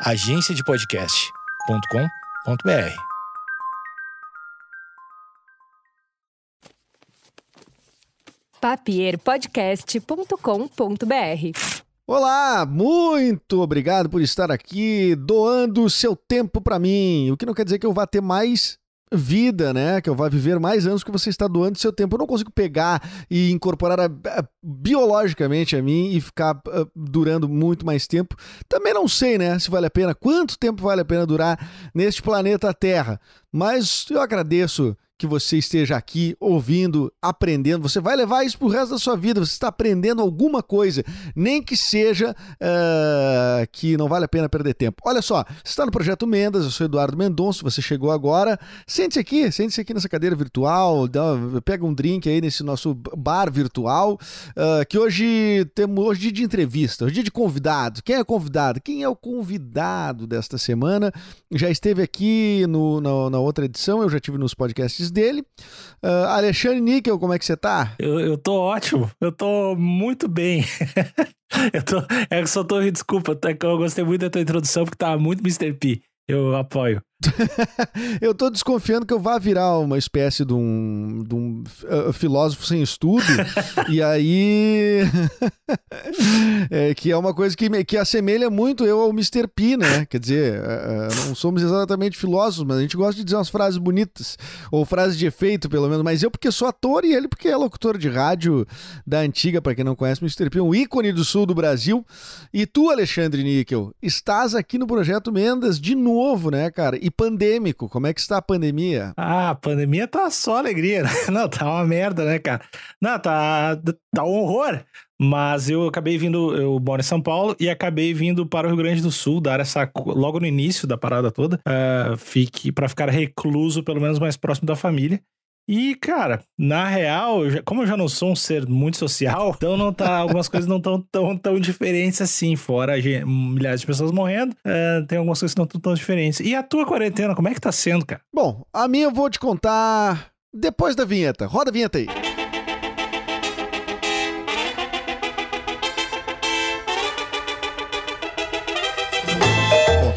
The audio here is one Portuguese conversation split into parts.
agenciadepodcast.com.br. papierpodcast.com.br. Olá, muito obrigado por estar aqui doando o seu tempo para mim. O que não quer dizer que eu vá ter mais vida, né? Que eu vá viver mais anos que você está doando seu tempo. Eu não consigo pegar e incorporar a, a, biologicamente a mim e ficar uh, durando muito mais tempo. Também não sei, né? Se vale a pena, quanto tempo vale a pena durar neste planeta Terra. Mas eu agradeço que você esteja aqui ouvindo, aprendendo. Você vai levar isso pro resto da sua vida. Você está aprendendo alguma coisa, nem que seja uh, que não vale a pena perder tempo. Olha só, você está no Projeto Mendas, eu sou Eduardo Mendonça, você chegou agora. Sente-se aqui, sente-se aqui nessa cadeira virtual, dá, pega um drink aí nesse nosso bar virtual, uh, que hoje temos hoje dia de entrevista, hoje dia de convidado. Quem é convidado? Quem é o convidado desta semana? Já esteve aqui no, na, na outra edição, eu já tive nos podcasts dele. Uh, Alexandre Níquel, como é que você tá? Eu, eu tô ótimo, eu tô muito bem. eu tô, é que só tô, desculpa, que eu gostei muito da tua introdução porque tava muito Mr. P. Eu apoio. eu tô desconfiando que eu vá virar uma espécie de um, de um uh, filósofo sem estudo. e aí. é, que é uma coisa que, que assemelha muito eu ao Mr. P, né? Quer dizer, uh, não somos exatamente filósofos, mas a gente gosta de dizer umas frases bonitas. Ou frases de efeito, pelo menos. Mas eu porque sou ator e ele porque é locutor de rádio da antiga, para quem não conhece, Mr. P, um ícone do sul do Brasil. E tu, Alexandre Níquel, estás aqui no Projeto Mendas de novo, né, cara? E pandêmico, como é que está a pandemia? Ah, a pandemia tá só alegria, né? Não, tá uma merda, né, cara? Não, tá, tá um horror. Mas eu acabei vindo, eu moro em São Paulo e acabei vindo para o Rio Grande do Sul, dar essa logo no início da parada toda, uh, fique para ficar recluso, pelo menos mais próximo da família. E, cara, na real, como eu já não sou um ser muito social, então não tá, algumas coisas não estão tão, tão diferentes assim, fora milhares de pessoas morrendo, é, tem algumas coisas que não estão tão diferentes. E a tua quarentena, como é que tá sendo, cara? Bom, a minha eu vou te contar depois da vinheta. Roda a vinheta aí.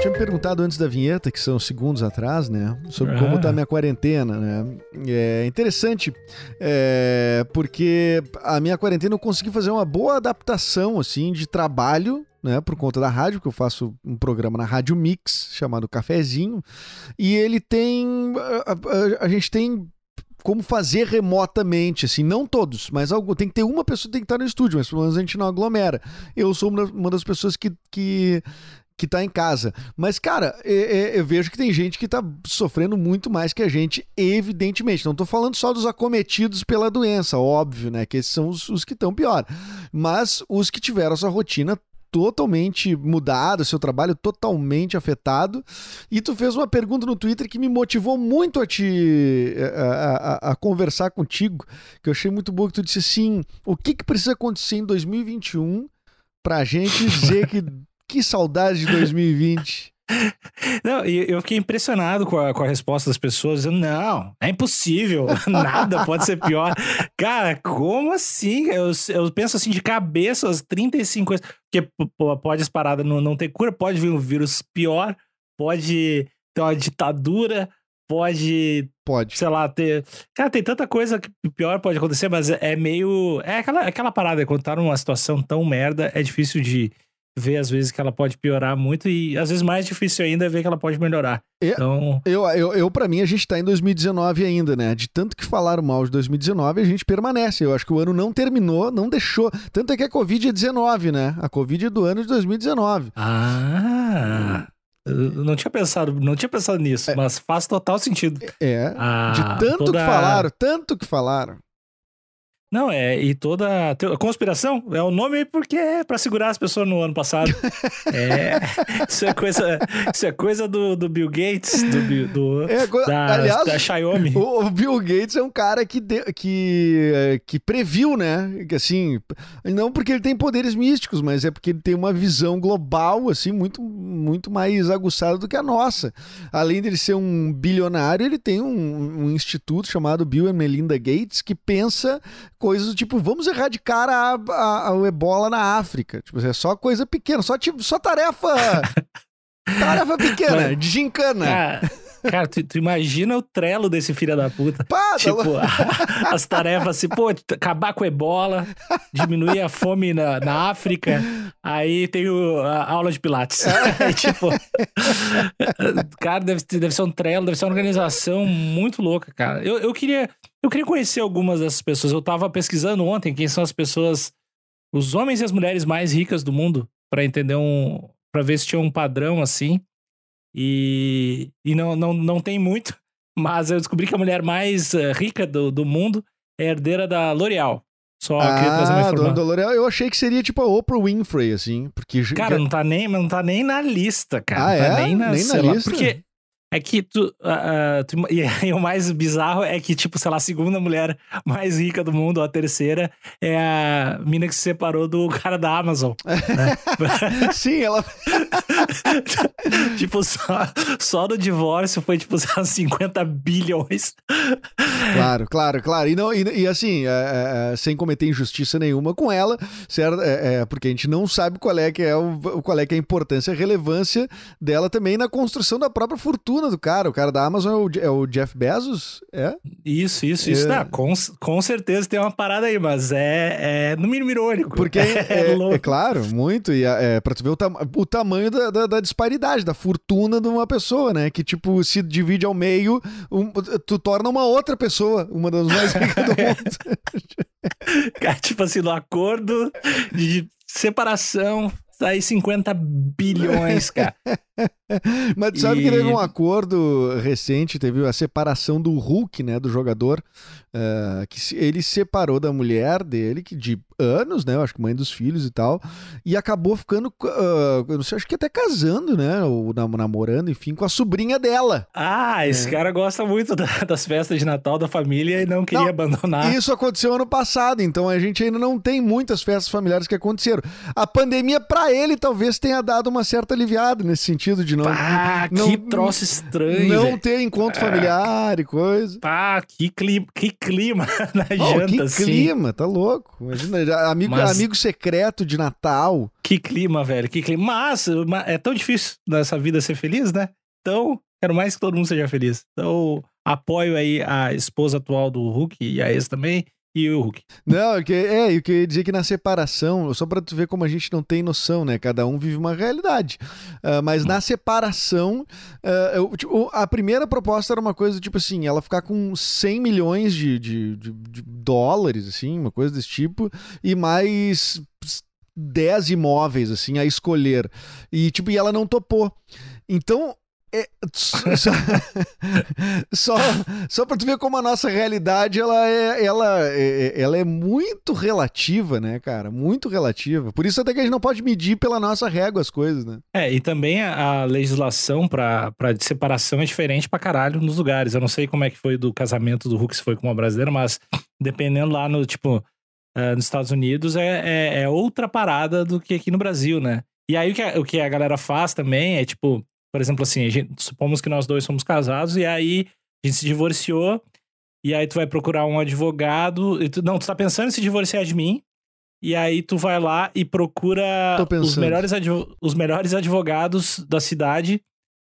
Tinha me perguntado antes da vinheta, que são segundos atrás, né? Sobre como está a minha quarentena, né? É interessante, é, porque a minha quarentena eu consegui fazer uma boa adaptação, assim, de trabalho, né, por conta da rádio, que eu faço um programa na Rádio Mix, chamado Cafezinho, e ele tem. A, a, a gente tem como fazer remotamente, assim, não todos, mas algo, tem que ter uma pessoa que tem que estar no estúdio, mas pelo menos a gente não aglomera. Eu sou uma das pessoas que, que que tá em casa. Mas, cara, é, é, eu vejo que tem gente que tá sofrendo muito mais que a gente, evidentemente. Não tô falando só dos acometidos pela doença, óbvio, né? Que esses são os, os que estão pior. Mas os que tiveram essa rotina totalmente mudada, seu trabalho totalmente afetado. E tu fez uma pergunta no Twitter que me motivou muito a te a, a, a, conversar contigo, que eu achei muito boa que tu disse assim, o que que precisa acontecer em 2021 pra gente dizer que que saudade de 2020. Não, eu fiquei impressionado com a, com a resposta das pessoas, dizendo, não, é impossível, nada pode ser pior. Cara, como assim? Eu, eu penso assim de cabeça, as 35 coisas, porque pode as paradas não, não ter cura, pode vir um vírus pior, pode ter uma ditadura, pode. Pode. Sei lá, ter. Cara, tem tanta coisa que pior pode acontecer, mas é meio. É aquela, aquela parada, quando tá numa situação tão merda, é difícil de ver às vezes que ela pode piorar muito e às vezes mais difícil ainda é ver que ela pode melhorar. Eu, então, eu, eu, eu para mim a gente tá em 2019 ainda, né? De tanto que falaram mal de 2019, a gente permanece. Eu acho que o ano não terminou, não deixou. Tanto é que a Covid é 19, né? A Covid é do ano de 2019. Ah. Eu não tinha pensado, não tinha pensado nisso, é, mas faz total sentido. É. Ah, de tanto toda... que falaram, tanto que falaram. Não, é, e toda. A conspiração é o nome porque é pra segurar as pessoas no ano passado. é. Isso é coisa, isso é coisa do, do Bill Gates, do, do é, da, aliás, da Xiaomi. O, o, Bill Gates é um cara que, de, que, que previu, né? Que assim, não porque ele tem poderes místicos, mas é porque ele tem uma visão global, assim, muito, muito mais aguçada do que a nossa. Além de ele ser um bilionário, ele tem um, um instituto chamado Bill and Melinda Gates que pensa coisas tipo, vamos erradicar a, a, a, o ebola na África. Tipo, é só coisa pequena, só, tipo, só tarefa. tarefa pequena, de gincana. Cara, cara tu, tu imagina o trelo desse filho da puta. Pá, tá Tipo, louco. as tarefas assim, pô, acabar com ebola, diminuir a fome na, na África, aí tem o- a aula de pilates. Aí, tipo, cara, deve, deve ser um trelo, deve ser uma organização muito louca, cara. Eu, eu, queria, eu queria conhecer algumas dessas pessoas. Eu tava pesquisando ontem quem são as pessoas, os homens e as mulheres mais ricas do mundo, pra entender um. pra ver se tinha um padrão assim. E, e não, não, não tem muito, mas eu descobri que a mulher mais eh, rica do, do mundo é herdeira da L'Oréal. Só queria trazer uma Ah, informação. L'Oréal, eu achei que seria tipo a Oprah Winfrey, assim, porque... Cara, não tá nem, não tá nem na lista, cara. Ah, não tá é? nem na, Nem na sei lá, lista? Porque é que tu, ah, tu- E o mais bizarro é que, tipo, sei lá, a segunda mulher mais rica do mundo, ou a terceira, é a mina que se separou do cara da Amazon. né? Sim, ela... tipo, só, só no divórcio foi, tipo, sei lá, 50 bilhões. Claro, claro, claro. E, não, e, e assim, é, é, sem cometer injustiça nenhuma com ela, certo? É, é, porque a gente não sabe qual é que é o, qual é que é a importância e a relevância dela também na construção da própria fortuna do cara. O cara da Amazon é o, é o Jeff Bezos? É? Isso, isso, isso. É. Tá, com, com certeza tem uma parada aí, mas é, é no mínimo irônico. Porque é, é, louco. claro, muito. E é, pra tu ver o, tam- o tamanho da, da- da disparidade, da fortuna de uma pessoa, né? Que, tipo, se divide ao meio, um- tu torna uma outra pessoa, uma das mais ricas do mundo. Cara, tipo assim, no acordo de separação, tá aí 50 bilhões, cara. Mas tu sabe E- que teve um acordo recente, teve a separação do Hulk, né, do jogador, eh, que ele separou da mulher dele, que de anos, né, eu acho que mãe dos filhos e tal, e acabou ficando, ah, eu não sei, acho que até casando, né, ou nam- namorando, enfim, com a sobrinha dela. Ah, esse É. cara gosta muito da- das festas de Natal da família e não queria Não, abandonar. Isso aconteceu ano passado, então a gente ainda não tem muitas festas familiares que aconteceram. A pandemia, pra ele, talvez tenha dado uma certa aliviada nesse sentido de não, não- que troço estranho. não velho. ter encontro familiar e coisa. Pá, que clima, que clima na Oh, janta, que assim. clima, tá louco. Imagina, amigo, Mas- amigo secreto de Natal. Que clima, velho, que clima. Mas ma- é tão difícil nessa vida ser feliz, né? Então, quero mais que todo mundo seja feliz. Então, apoio aí a esposa atual do Hulk e a ex também, e o Hulk. Não, é, que, é, eu queria dizer que na separação, só pra tu ver como a gente não tem noção, né? Cada um vive uma realidade. Ah, mas na separação, ah, eu- tipo, a primeira proposta era uma coisa tipo assim, ela ficar com 100 milhões de, de, de- de dólares, assim, uma coisa desse tipo, e mais 10 imóveis, assim, a escolher. E, tipo, e ela não topou. Então, é, só, só, só pra tu ver como a nossa realidade ela é, ela, é, ela é muito relativa, né, cara? Muito relativa. Por isso até que a gente não pode medir pela nossa régua as coisas, né? É, e também a legislação de separação é diferente pra caralho nos lugares. Eu não sei como é que foi do casamento do Hulk, se foi com uma brasileira, mas dependendo lá no, tipo, eh, nos Estados Unidos é, é, é outra parada do que aqui no Brasil, né? E aí o que, a, o que a galera faz também é, tipo, por exemplo, assim, a gente- supomos que nós dois somos casados e aí a gente se divorciou e aí tu vai procurar um advogado. E tu, não, tu tá pensando em se divorciar de mim. E aí tu vai lá e procura os melhores, os melhores advogados da cidade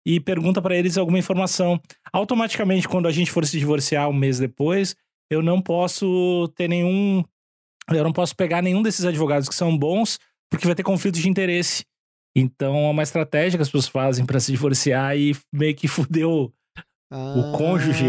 e pergunta pra eles alguma informação. Automaticamente, quando a gente for se divorciar um mês depois, eu não posso ter nenhum. Eu não posso pegar nenhum desses advogados que são bons, porque vai ter conflito de interesse. Então é uma estratégia que as pessoas fazem pra se divorciar e meio que fudeu. O cônjuge.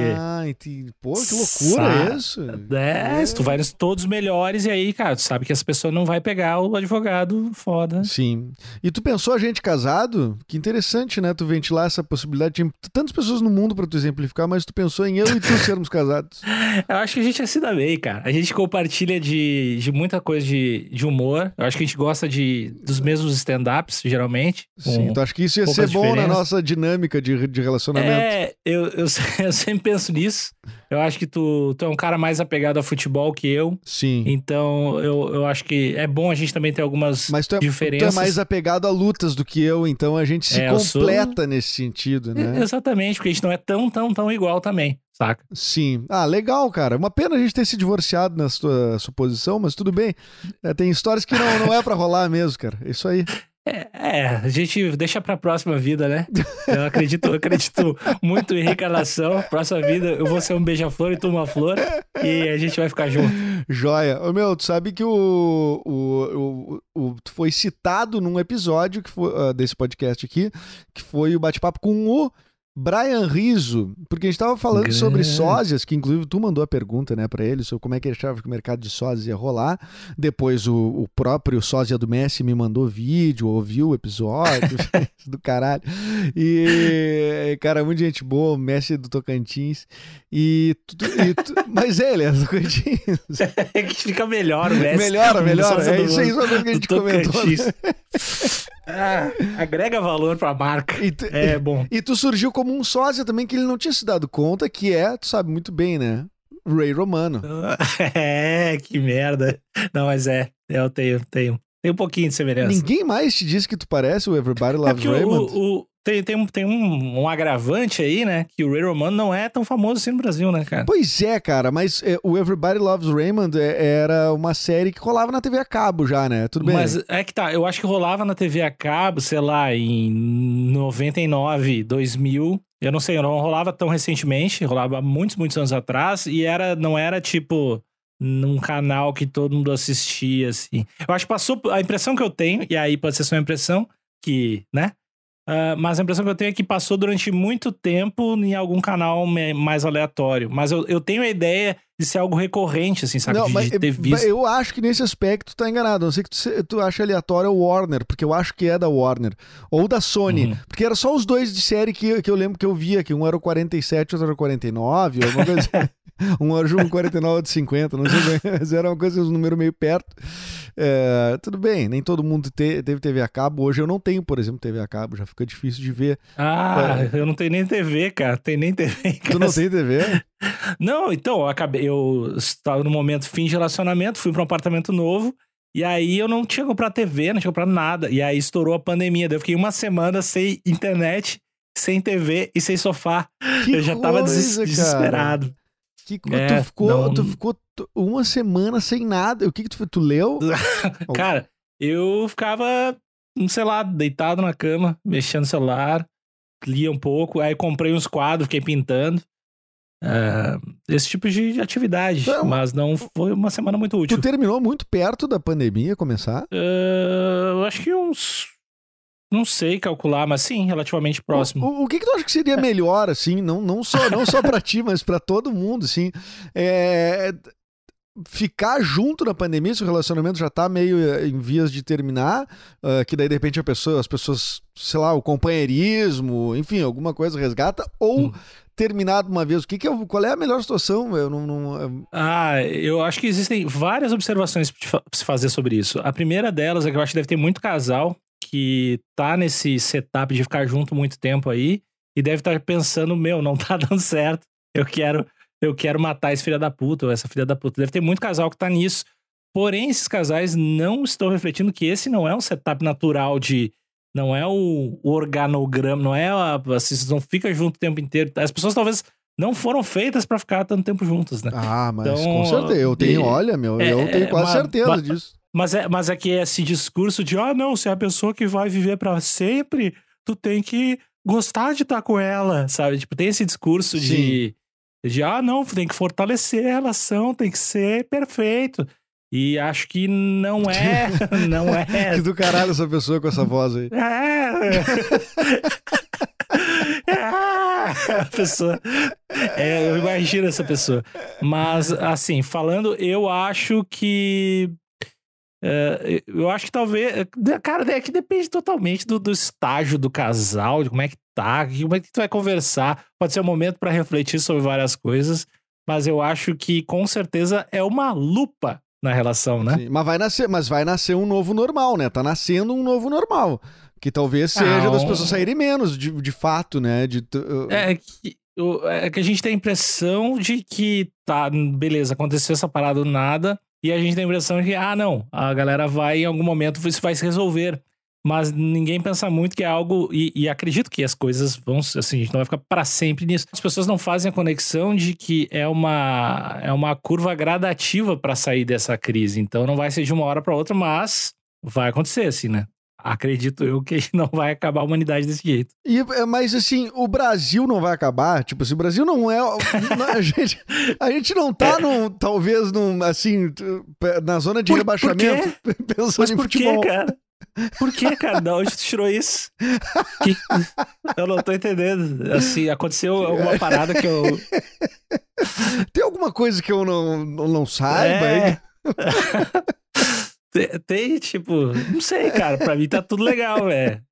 Entendi. Pô, que loucura Sa- isso. É, se tu vai nos todos melhores, e aí, cara, tu sabe que essa pessoa não vai pegar o advogado foda. Sim. E tu pensou a gente casado? Que interessante, né? Tu ventilar essa possibilidade. Tinha tantas pessoas no mundo pra tu exemplificar, mas tu pensou em eu e tu sermos casados. Eu acho que a gente é se dá bem, cara. A gente compartilha de, de muita coisa de, de humor. Eu acho que a gente gosta de, dos mesmos stand-ups, geralmente. Sim, então acho que isso ia ser bom na diferenças. nossa dinâmica de, de relacionamento. É, eu, eu, eu sempre penso nisso. Eu acho que tu, tu é um cara mais apegado a futebol que eu. Sim. Então, eu, eu acho que é bom a gente também ter algumas Mas tu é, tu diferenças. é mais apegado a lutas do que eu, então a gente se É, eu sou- completa nesse sentido, né? Exatamente, porque a gente não é tão, tão, tão igual também, saca? Sim. Ah, legal, cara. Uma pena a gente ter se divorciado na sua suposição, mas tudo bem. É, tem histórias que não, não é pra rolar mesmo, cara. Isso aí. É, é, a gente deixa pra próxima vida, né? Eu acredito, eu acredito muito em reencarnação. Próxima vida, eu vou ser um beija-flor e tu uma flor e a gente vai ficar junto. Joia. Ô, meu, tu sabe que o, o, o, o foi citado num episódio que foi, uh, desse podcast aqui, que foi o bate-papo com o Brian Riso, porque a gente estava falando Grande. sobre sósias, que inclusive tu mandou a pergunta né, para ele sobre como é que ele achava que o mercado de sósias ia rolar. Depois o, o próprio sósia do Messi me mandou vídeo, ouviu o episódio do caralho. E, cara, muita gente boa, o Messi do Tocantins. E, tu, e tu, mas ele é do Tocantins. É que fica melhor o Messi. Melhora, melhora. É isso aí, só que a gente comentou. Ah, agrega valor pra marca. E tu, é bom. E tu surgiu como um sósia também que ele não tinha se dado conta, que é, tu sabe muito bem, né? Ray Romano. É, que merda. Não, mas é, eu tenho, tenho. Tem um pouquinho de semelhança. Ninguém mais te disse que tu parece o Everybody É Loves o, Raymond? o- o- tem, tem, um, tem um, um agravante aí, né? Que o Ray Romano não é tão famoso assim no Brasil, né, cara? Pois é, cara, mas é, o Everybody Loves Raymond é- era uma série que rolava na TV a cabo já, né? Tudo bem. Mas é que tá, eu acho que rolava na TV a cabo, sei lá, em 99, 2000. Eu não sei, não rolava tão recentemente, rolava muitos, muitos anos atrás, e era, não era tipo num canal que todo mundo assistia, assim. Eu acho que passou, a impressão que eu tenho, e aí pode ser só uma impressão, que, né? Ah, mas a impressão que eu tenho é que passou durante muito tempo em algum canal mais aleatório. Mas eu, eu tenho a ideia de ser algo recorrente, assim, sabe? Não, de, mas de ter é, visto. eu acho que nesse aspecto tu tá enganado. A não sei que tu, tu acha aleatório o Warner, porque eu acho que é da Warner. Ou da Sony. Uhum. Porque era só os dois de série que, que eu lembro que eu via, que um era o 47 outro era o 49, alguma coisa assim. Um era o 49 outro 50, não sei bem, mas era uma coisa, um número meio perto. É, tudo bem, nem todo mundo te- teve TV a cabo. Hoje eu não tenho, por exemplo, TV a cabo, já fica difícil de ver. Ah, eu não tenho nem TV, cara. Tem nem TV. É. Tu não tem TV? Não, então, eu acabei. Eu estava no momento fim de relacionamento, fui para um apartamento novo. E aí eu não tinha comprado TV, não tinha comprado nada. E aí estourou a pandemia. Daí eu fiquei uma semana sem internet, sem TV e sem sofá. Que eu já tava des- coisa, cara. desesperado. Que, co- É, tu, ficou, não- tu ficou uma semana sem nada. O que, que tu, tu leu? Cara, eu ficava, sei lá, deitado na cama, mexendo no celular, lia um pouco, aí comprei uns quadros, fiquei pintando. Ah, esse tipo de atividade. Então, mas não foi uma semana muito Tu útil. terminou muito perto da pandemia começar? Ah, eu acho que uns. Não sei calcular, mas sim, relativamente próximo. O, o que, que tu acha que seria melhor, assim, não, não só, não só pra ti, mas pra todo mundo, assim, é, ficar junto na pandemia, se o relacionamento já tá meio eh, em vias de terminar, ah, que daí de repente a pessoa, as pessoas, sei lá, o companheirismo, enfim, alguma coisa resgata, ou Hum. terminar de uma vez, o que que é, qual é a melhor situação? Eu não, não- Ah, eu acho que existem várias observações pra se fazer sobre isso. A primeira delas é que eu acho que deve ter muito casal que tá nesse setup de ficar junto muito tempo aí e deve estar pensando, meu, não tá dando certo. Eu quero, eu quero matar esse filho da puta ou essa filha da puta. Deve ter muito casal que tá nisso. Porém, esses casais não estão refletindo que esse não é um setup natural de não é o, organograma, não é a, assim, vocês não ficam junto o tempo inteiro. As pessoas talvez não foram feitas pra ficar tanto tempo juntas, né? Ah, mas Então, com certeza, eu tenho, de- olha, meu, é, eu tenho é, quase mas- certeza mas- disso. Mas é, mas é que esse discurso de, ah, não, se é a pessoa que vai viver pra sempre, tu tem que gostar de estar com ela, sabe? Tipo, tem esse discurso de, de, ah, não, tem que fortalecer a relação, tem que ser perfeito. E acho que não é, não é. Que do caralho essa pessoa com essa voz aí. É. É. A pessoa. É, eu imagino essa pessoa. Mas, assim, falando, eu acho que. é, eu acho que talvez. Cara, é que depende totalmente do, do estágio do casal, de como é que tá, como é que tu vai conversar. Pode ser um momento para refletir sobre várias coisas, mas eu acho que com certeza é uma lupa na relação, né? Sim, mas vai nascer, mas vai nascer um novo normal, né? Tá nascendo um novo normal. Que talvez seja Ah, das um- pessoas saírem menos, de, de fato, né? De, tu- É que, é que a gente tem a impressão de que tá, beleza, aconteceu essa parada do nada, e a gente tem a impressão de que, ah, não, a galera vai em algum momento, isso vai se resolver. Mas ninguém pensa muito que é algo. E, e acredito que as coisas vão. Assim, a gente não vai ficar para sempre nisso. As pessoas não fazem a conexão de que é uma, é uma curva gradativa para sair dessa crise. Então não vai ser de uma hora para outra, mas vai acontecer, assim, né? acredito eu que não vai acabar a humanidade desse jeito. E, é, mas assim, o Brasil não vai acabar. Tipo, se o Brasil não é. a, gente, a gente não tá num, talvez num, assim, na zona de Por- rebaixamento. Pensando Mas em por futebol. cara? Por que, cara? Da onde tu tirou isso? Que- Eu não tô entendendo. Assim, aconteceu alguma parada que eu. Tem alguma coisa que eu não, não, não saiba? É. Tem, tem, tipo, não sei, cara. Pra mim tá tudo legal, velho.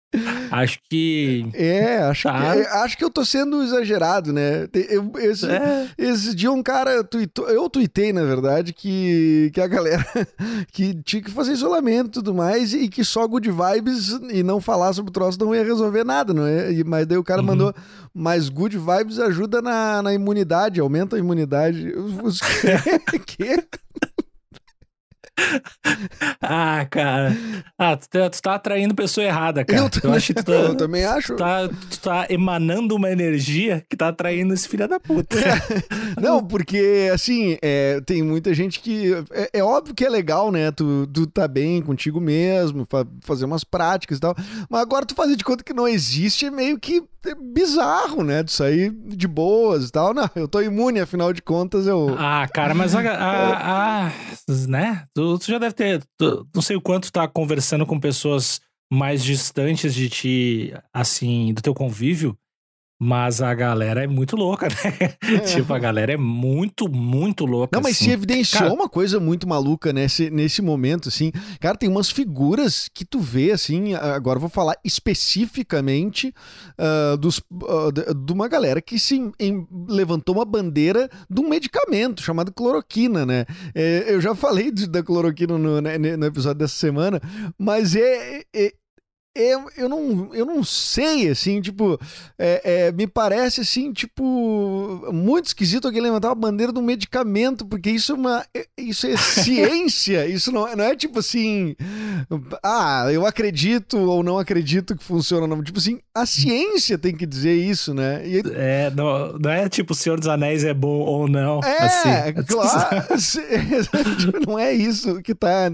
Acho que. É, acho, Tá. que, acho que eu tô sendo exagerado, né? Eu- esse, É, esse dia um cara tweetou, eu tuitei, na verdade, que, que a galera que tinha que fazer isolamento e tudo mais, e que só good vibes e não falar sobre o troço não ia resolver nada, não é? E- Mas daí o cara Uhum. mandou, mas good vibes ajuda na, na imunidade, aumenta a imunidade. Os, os que? Ah, cara. Ah, tu tá, tu tá atraindo pessoa errada, cara. Eu, acho que tu tá, eu também acho. tu tá, tu tá emanando uma energia que tá atraindo esse filho da puta. Não, porque, assim, é, tem muita gente que. É, é óbvio que é legal, né? Tu, tu tá bem contigo mesmo, fa- fazer umas práticas e tal. Mas agora tu fazer de conta que não existe é meio que é bizarro, né? Tu sair de boas e tal. Não, eu tô imune, afinal de contas eu. Ah, cara, mas a, a- a- né? Tu, tu já deve ter. tu- não sei o quanto tá conversando com pessoas mais distantes de ti, assim, do teu convívio. Mas a galera é muito louca, né? tipo, a galera é muito, muito louca. Não, mas assim. se evidenciou Cara- uma coisa muito maluca nesse, nesse momento, assim. Cara, tem umas figuras que tu vê, assim. Agora eu vou falar especificamente ah, dos, ah, de uma galera que se em- levantou uma bandeira de um medicamento chamado cloroquina, né? É, eu já falei de- da cloroquina no, né, no episódio dessa semana, mas é. é- é- eu, não, eu não sei, assim, tipo, é, é, me parece, assim, tipo, muito esquisito alguém levantar uma bandeira de um medicamento, porque isso é uma, é- isso é ciência, isso não, é- não é tipo assim, ah, eu acredito ou não acredito que funciona, não, tipo assim, a ciência tem que dizer isso, né? E, É, não, não é tipo o Senhor dos Anéis é bom ou não. é, assim. claro. não é isso que tá.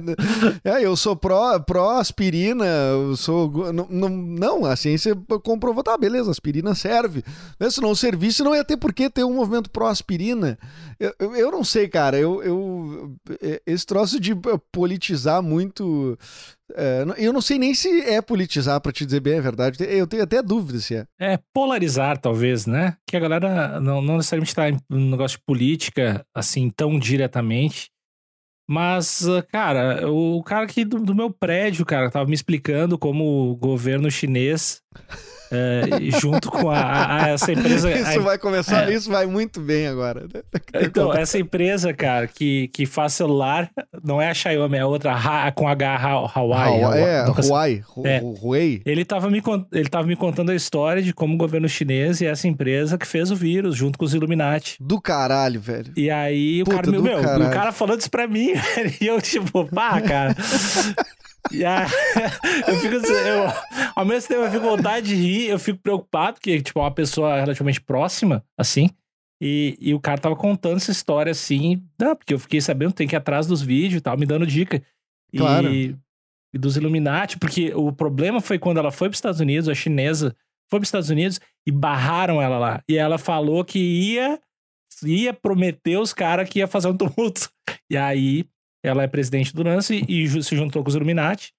É, eu sou pró, pró aspirina, eu sou. Não, não, não, a ciência comprovou, tá, beleza, aspirina serve. Né, Se não servisse, não ia ter por que ter um movimento pró aspirina. Eu, eu, eu não sei, cara. Eu, eu, esse troço de politizar muito. é, eu não sei nem se é politizar, pra te dizer bem a verdade. Eu tenho até dúvida se é. É, polarizar, talvez, né? Que a galera não, não necessariamente tá em um negócio de política, assim, tão diretamente. Mas, ah, cara, o cara aqui do, do meu prédio, cara, tava me explicando como o governo chinês, é, junto com a, a- a- essa empresa. Isso a- vai começar, é. isso vai muito bem agora. então, essa empresa, cara, que, que faz celular, não é a Xiaomi, é outra Ha- com H Ha- Hawaii. Hawaii, é. Huawei, Hu- É. Hu- Huawei. Ele estava me, ele tava me contando a história de como o governo chinês e essa empresa que fez o vírus junto com os Illuminati. Do caralho, velho. E aí o Puta, cara, meu, meu, o cara falando isso pra mim, velho, e eu tipo, pá, cara. E aí, eu fico, assim, eu, ao mesmo tempo eu fico vontade de rir, eu fico preocupado, porque, tipo, é uma pessoa relativamente próxima, assim, e, e o cara tava contando essa história, assim, não, porque eu fiquei sabendo, tem que ir atrás dos vídeos e tal, me dando dica. E, Claro. e dos Illuminati, porque o problema foi quando ela foi pros Estados Unidos, a chinesa foi pros Estados Unidos e barraram ela lá. E ela falou que ia ia prometer os caras que ia fazer um tumulto. E aí ela é presidente do lance e se juntou com os Illuminati,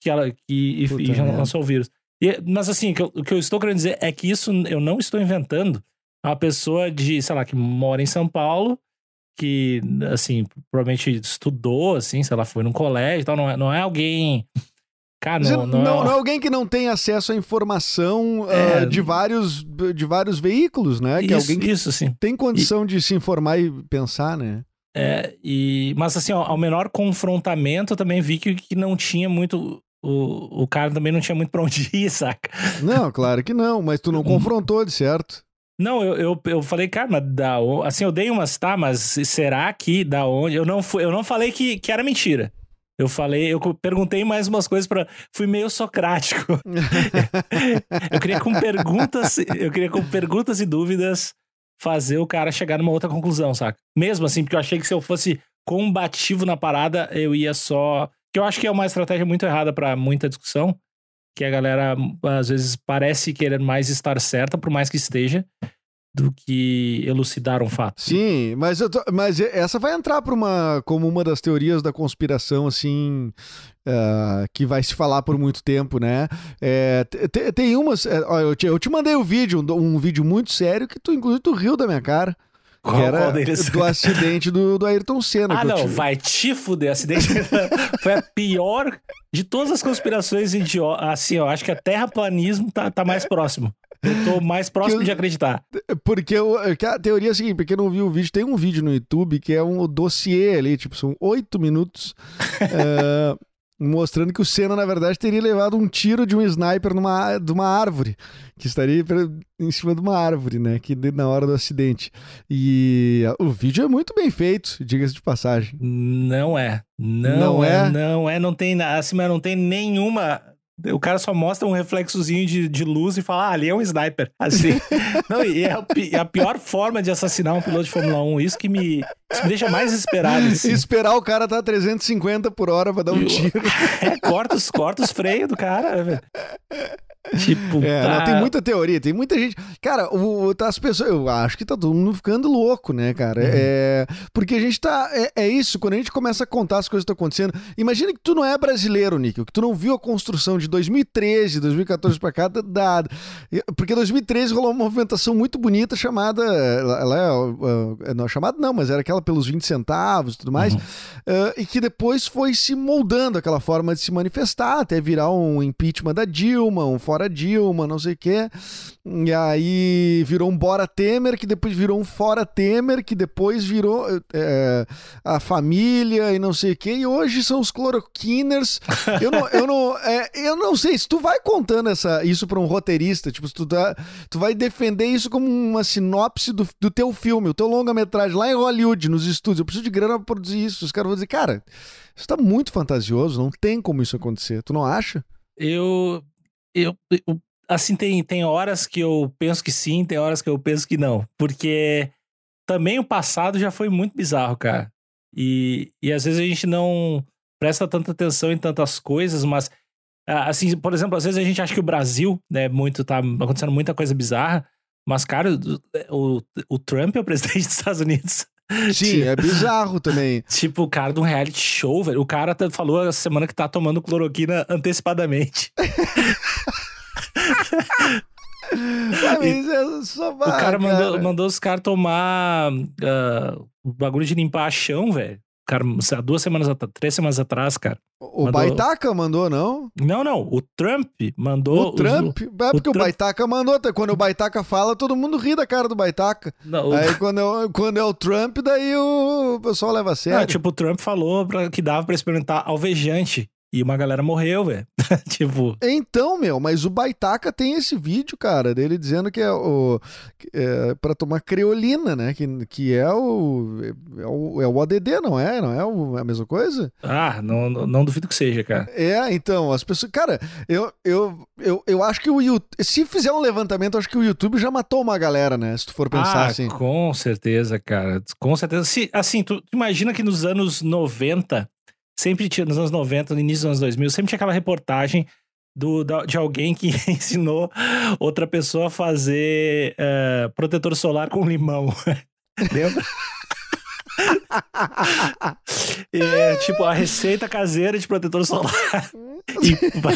que ela que e, Puta e já merda. lançou o vírus. E- mas assim, o que eu- o que eu estou querendo dizer é que isso eu não estou inventando. É uma pessoa de, sei lá, que mora em São Paulo, que, assim, provavelmente estudou, assim, sei lá, foi num colégio e tal. Não é, não é alguém. Cara, não, não, não, não é. é alguém que não tem acesso à informação É. ah, de, vários, de vários veículos, né? Que é isso, alguém que isso, assim. tem condição de se informar e pensar, né? É, e, mas assim, ó, ao menor confrontamento, eu também vi que, que não tinha muito. O, o cara também não tinha muito pra onde ir, saca? Não, claro que não, mas tu não confrontou, de certo? Não, eu, eu, eu falei, cara, mas da o- assim, eu dei umas, tá, mas será que da onde? Eu não, fui, eu não falei que, que era mentira. Eu falei, eu perguntei mais umas coisas para Fui meio socrático. eu queria com perguntas, eu queria com perguntas e dúvidas fazer o cara chegar numa outra conclusão, saca? Mesmo assim, porque eu achei que se eu fosse combativo na parada, eu ia só. Que eu acho que é uma estratégia muito errada pra muita discussão. que a galera às vezes parece querer mais estar certa, por mais que esteja, do que elucidar um fato. Sim, mas, tô, mas essa vai entrar para uma como uma das teorias da conspiração assim uh, que vai se falar por muito tempo, né? É, tem, tem umas, é, eu, te, eu te mandei o um vídeo, um, um, vídeo muito sério que tu inclusive tu riu da minha cara. Qual, que era do acidente do, do Ayrton Senna. Ah, não, te... vai te fuder. Acidente foi a pior de todas as conspirações idiotas. Assim, eu acho que a terraplanismo tá, tá mais próximo. Eu tô mais próximo eu, de acreditar. Porque eu, a teoria é a seguinte, porque não viu o vídeo, tem um vídeo no YouTube que é um dossiê ali, tipo, são oito minutos. uh, mostrando que o Senna, na verdade, teria levado um tiro de um sniper numa, de uma árvore, que estaria em cima de uma árvore, né? Que na hora do acidente. E o vídeo é muito bem feito, diga-se de passagem. Não é. Não, não é, é, Não é, não tem. Acima não tem nenhuma o cara só mostra um reflexozinho de, de luz e fala, ah, ali é um sniper. Assim. Não, e é a, é a, pior forma de assassinar um piloto de Fórmula 1. Isso que me, isso me deixa mais esperado. Assim. Esperar o cara tá 350 por hora pra dar um tiro. É, corta os, corta os freios do cara, velho. Tipo, é, tá... não, tem muita teoria, tem muita gente. Cara, o, tá, as pessoas. Eu acho que tá todo mundo ficando louco, né, cara? Uhum. É, porque a gente tá. É, é, isso, quando a gente começa a contar as coisas que estão acontecendo. Imagina que tu não é brasileiro, Nick, que tu não viu a construção de 2013, 2014 pra cá, da, porque 2013 rolou uma movimentação muito bonita chamada. Ela é, é, não é chamada, não, mas era aquela pelos 20 centavos e tudo mais. Uhum. Uh, e que depois foi se moldando aquela forma de se manifestar, até virar um impeachment da Dilma, um fora Dilma, não sei o quê. E aí virou um Bora Temer, que depois virou um Fora Temer, que depois virou é, a família e não sei o quê. E hoje são os cloroquiners. Eu não, eu não, é, eu não sei, se tu vai contando essa, isso para um roteirista, tipo, se tu, tá, tu vai defender isso como uma sinopse do, do teu filme, o teu longa-metragem lá em Hollywood, nos estúdios. Eu preciso de grana pra produzir isso. Os caras vão dizer, cara, isso tá muito fantasioso, não tem como isso acontecer. Tu não acha? Eu eu, eu, assim, tem, tem horas que eu penso que sim, tem horas que eu penso que não. Porque também o passado já foi muito bizarro, cara. E, e às vezes a gente não presta tanta atenção em tantas coisas, mas assim, por exemplo, às vezes a gente acha que o Brasil, né, muito tá acontecendo muita coisa bizarra, mas cara, o, o Trump é o presidente dos Estados Unidos. Sim, é bizarro também. Tipo, o cara de um reality show, velho. O cara falou essa semana que tá tomando cloroquina antecipadamente. é só o cara mandou, cara. mandou os caras tomar uh, o bagulho de limpar chão, velho. Cara, duas semanas atrás, três semanas atrás, cara. O mandou... Baitaca mandou, não? Não, não. O Trump mandou. O Trump? Os... É porque o, Trump... o Baitaca mandou. Quando o Baitaca fala, todo mundo ri da cara do Baitaca. Não, o... Aí quando é, quando é o Trump, daí o pessoal leva a sério. Não, tipo, o Trump falou pra, que dava pra experimentar alvejante. E uma galera morreu, velho. tipo. Então, meu, mas o Baitaca tem esse vídeo, cara, dele dizendo que é o. É, pra tomar creolina, né? Que, que é o, é o. É o ADD, não é? Não é o, a mesma coisa? Ah, não, não duvido que seja, cara. É, então, as pessoas. Cara, eu, eu, eu, eu acho que o YouTube. Se fizer um levantamento, acho que o YouTube já matou uma galera, né? Se tu for pensar ah, assim. Com certeza, cara. Com certeza. Se, assim, tu imagina que nos anos 90 sempre tinha, nos anos 90, no início dos anos 2000, sempre tinha aquela reportagem do, de alguém que ensinou outra pessoa a fazer uh, protetor solar com limão. Lembra? é, tipo, a receita caseira de protetor solar. e, vai,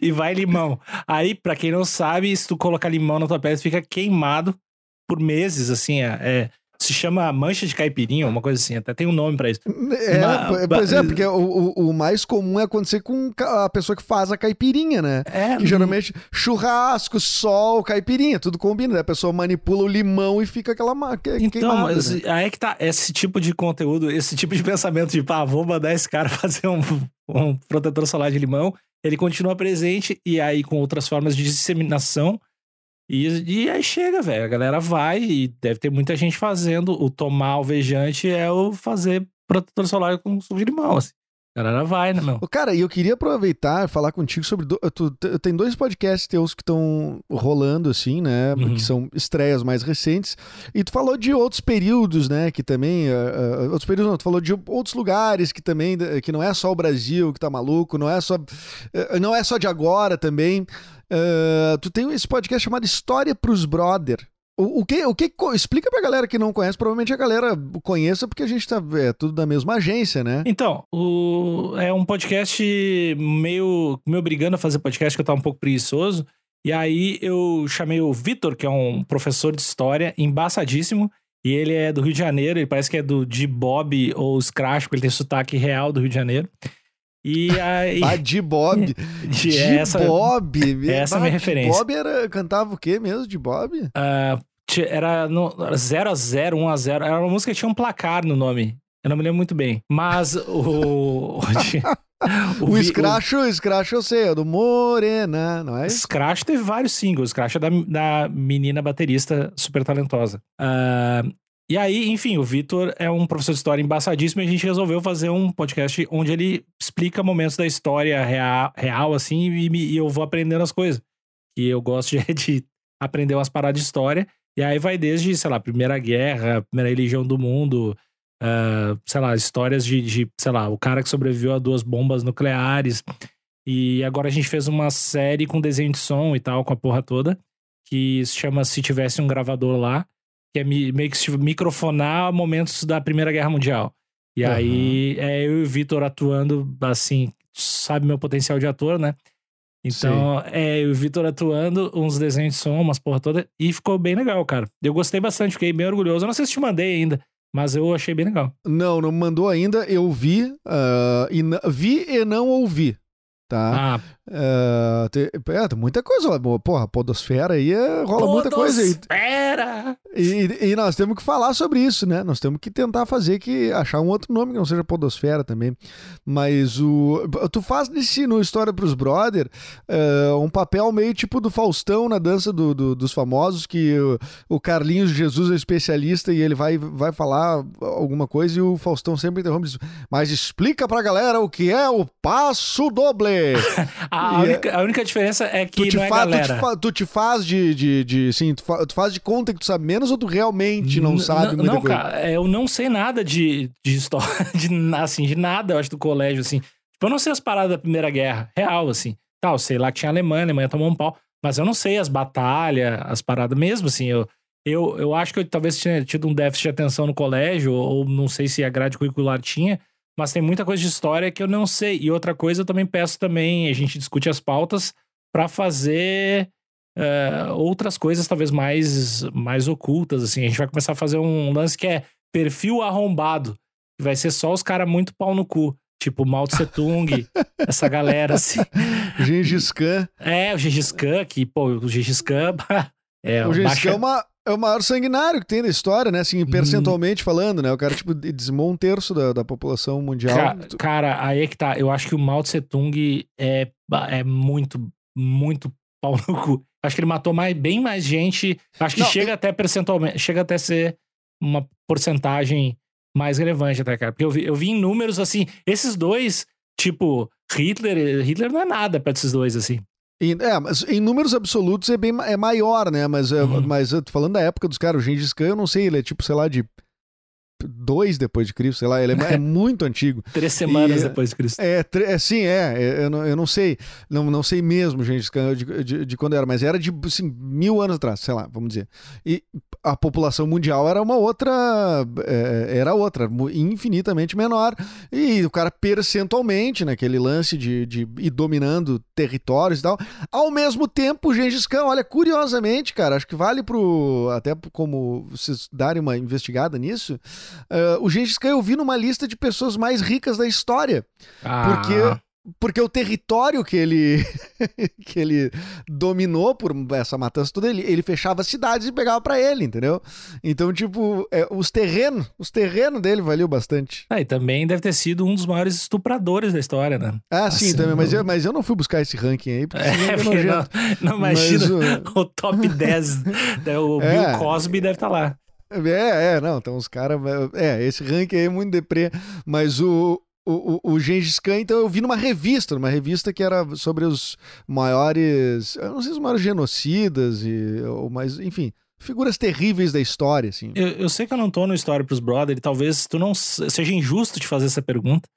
e vai limão. Aí, para quem não sabe, se tu colocar limão na tua pele, fica queimado por meses, assim, é, é se chama mancha de caipirinha, uma coisa assim, até tem um nome para isso. É, Ma, pois é, porque o, o, mais comum é acontecer com a pessoa que faz a caipirinha, né? É. Que geralmente churrasco, sol, caipirinha, tudo combina. Né? A pessoa manipula o limão e fica aquela marca. Então, mas né? aí é que tá, esse tipo de conteúdo, esse tipo de pensamento de, pá, vou mandar esse cara fazer um, um protetor solar de limão, ele continua presente e aí com outras formas de disseminação e, e aí chega, velho. A galera vai e deve ter muita gente fazendo. O tomar alvejante é o fazer protetor solar com suco de limão, assim. Galera vai, né, meu? Cara, e eu queria aproveitar e falar contigo sobre. do- tu, tem dois podcasts teus que estão rolando, assim, né? Uhum. Que são estreias mais recentes. E tu falou de outros períodos, né? Que também. ah, outros períodos não, tu falou de outros lugares que também. Que não é só o Brasil que tá maluco, não é só. eh, Não é só de agora também. Tu tem esse podcast chamado História pros Brother. O, o que, o que explica pra galera que não conhece, provavelmente a galera conheça porque a gente tá é tudo da mesma agência, né? Então, o- é um podcast meio me obrigando a fazer podcast, que eu tava um pouco preguiçoso. E aí eu chamei o Vitor, que é um professor de história embaçadíssimo. E ele é do Rio de Janeiro, ele parece que é do de Bob ou Scratch, porque ele tem sotaque real do Rio de Janeiro. E aí. Ah, de Bob. de essa, Bob. essa é a minha referência. Bob era, cantava o quê mesmo de Bob? ti- era 0x0, 1x0. Era uma música que tinha um placar no nome. Eu não me lembro muito bem. Mas o. O, vi- Scratch, o Scratch eu sei, é do Morena, não é? Scratch teve vários singles. Scratch é da, da menina baterista super talentosa. Ah, e aí, enfim, o Vitor é um professor de história embaçadíssimo e a gente resolveu fazer um podcast onde ele explica momentos da história real, real assim, e, e eu vou aprendendo as coisas. E eu gosto de, de aprender umas paradas de história. E aí vai desde, sei lá, Primeira Guerra, Primeira Religião do Mundo, ah, sei lá, histórias de, de, sei lá, o cara que sobreviveu a duas bombas nucleares. E agora a gente fez uma série com desenho de som e tal, com a porra toda, que se chama Se Tivesse um Gravador Lá, que é meio que microfonar momentos da Primeira Guerra Mundial. E Aham. aí é eu e o Vitor atuando, assim, sabe meu potencial de ator, né? Então, é, eu e o Vitor atuando, uns desenhos de som, umas porra toda, e ficou bem legal, cara. Eu gostei bastante, fiquei bem orgulhoso. Eu não sei se te mandei ainda, mas eu achei bem legal. Não, não mandou ainda, eu vi, ah, e vi e não ouvi, tá? Ah, Ah, tem, é, tem muita coisa porra, podosfera aí é- rola muita coisa aí. Podosfera! E, e nós temos que falar sobre isso, né? Nós temos que tentar fazer que achar um outro nome que não seja Podosfera também. Mas o tu faz nesse no História pros Brother eh, um papel meio tipo do Faustão na dança do- do- dos famosos que o, o Carlinhos Jesus é especialista e ele vai, vai falar alguma coisa e o Faustão sempre interrompe e diz, mas explica pra galera o que é o passo doble. A, E é- única, a única diferença é Tu que não é fa- tu, galera. te fa- tu te faz de, de, de assim, tu, fa- tu faz de conta que tu sabe menos ou tu realmente não N- sabe muita Não, coisa? cara, é, eu não sei nada de, de história, de, assim, de nada, eu acho, do colégio, assim. Tipo, eu não sei as paradas da Primeira Guerra, real, assim. Eu sei lá que tinha Alemanha, a Alemanha tomou um pau, mas eu não sei as batalhas, as paradas mesmo, assim. Eu, eu, eu acho que eu talvez tinha tido um déficit de atenção no colégio, ou não sei se a grade curricular tinha, mas tem muita coisa de história que eu não sei. E outra coisa, eu também peço também, a gente discute as pautas pra fazer é, outras coisas talvez mais, mais ocultas, assim. A gente vai começar a fazer um lance que é perfil arrombado, que vai ser só os caras muito pau no cu. Tipo Mao Tse Tung, essa galera, assim. Gengis Khan. É, o Gengis Khan, que, pô, o Gengis Khan... É, o Gengis baixa- Khan é, uma, é o maior sanguinário que tem da história, né? Assim, percentualmente falando, né? O cara, tipo, dizimou um terço da, da população mundial. Ca- Cara, aí é que tá. Eu acho que o Mao Tse Tung é, é muito, muito pau no cu. Acho que ele matou mais, bem mais gente. Acho que Não, chega até percentualmente, chega até ser uma porcentagem mais relevante até, cara. Porque eu vi, eu vi em números assim, esses dois, tipo, Hitler, Hitler não é nada perto desses dois, assim. É, mas em números absolutos é bem é maior, né? Mas, é, Uhum. mas eu tô falando da época dos caras, o Gengis Khan, eu não sei, ele é tipo, sei lá, de dois depois de Cristo, sei lá, ele é, é muito antigo. Três semanas E- depois de Cristo. É, é, sim, é, é, eu, não, eu não sei, não, não sei mesmo, gente, de, de, de quando era, mas era de assim, mil anos atrás, sei lá, vamos dizer. E a população mundial era uma outra, é, era outra, infinitamente menor. E o cara percentualmente, naquele lance de, de ir dominando territórios e tal. Ao mesmo tempo, Gengis Khan, olha, curiosamente, cara, acho que vale pro, até como vocês darem uma investigada nisso, eh, o Gengis Khan eu vi numa lista de pessoas mais ricas da história. Porque, Ah, porque o território que ele, que ele dominou por essa matança toda, ele, ele fechava cidades e pegava pra ele, entendeu? Então, tipo, é, os terrenos, os terrenos dele valiam bastante. ah, e também deve ter sido um dos maiores estupradores da história, né? Ah, sim, Assim, também, mas eu, mas eu não fui buscar esse ranking aí, porque É, porque não, não imagina Mas, o top 10. né, o É. Bill Cosby deve estar lá. É, é, não, então os caras. É, esse ranking aí é muito deprê. Mas o, o, o, o Gengis Khan, então eu vi numa revista, numa revista que era sobre os maiores, eu não sei os maiores genocidas, e, ou mais, enfim, figuras terríveis da história, assim. Eu, eu sei que eu não tô no Story pros Brother, e talvez tu não seja injusto te fazer essa pergunta,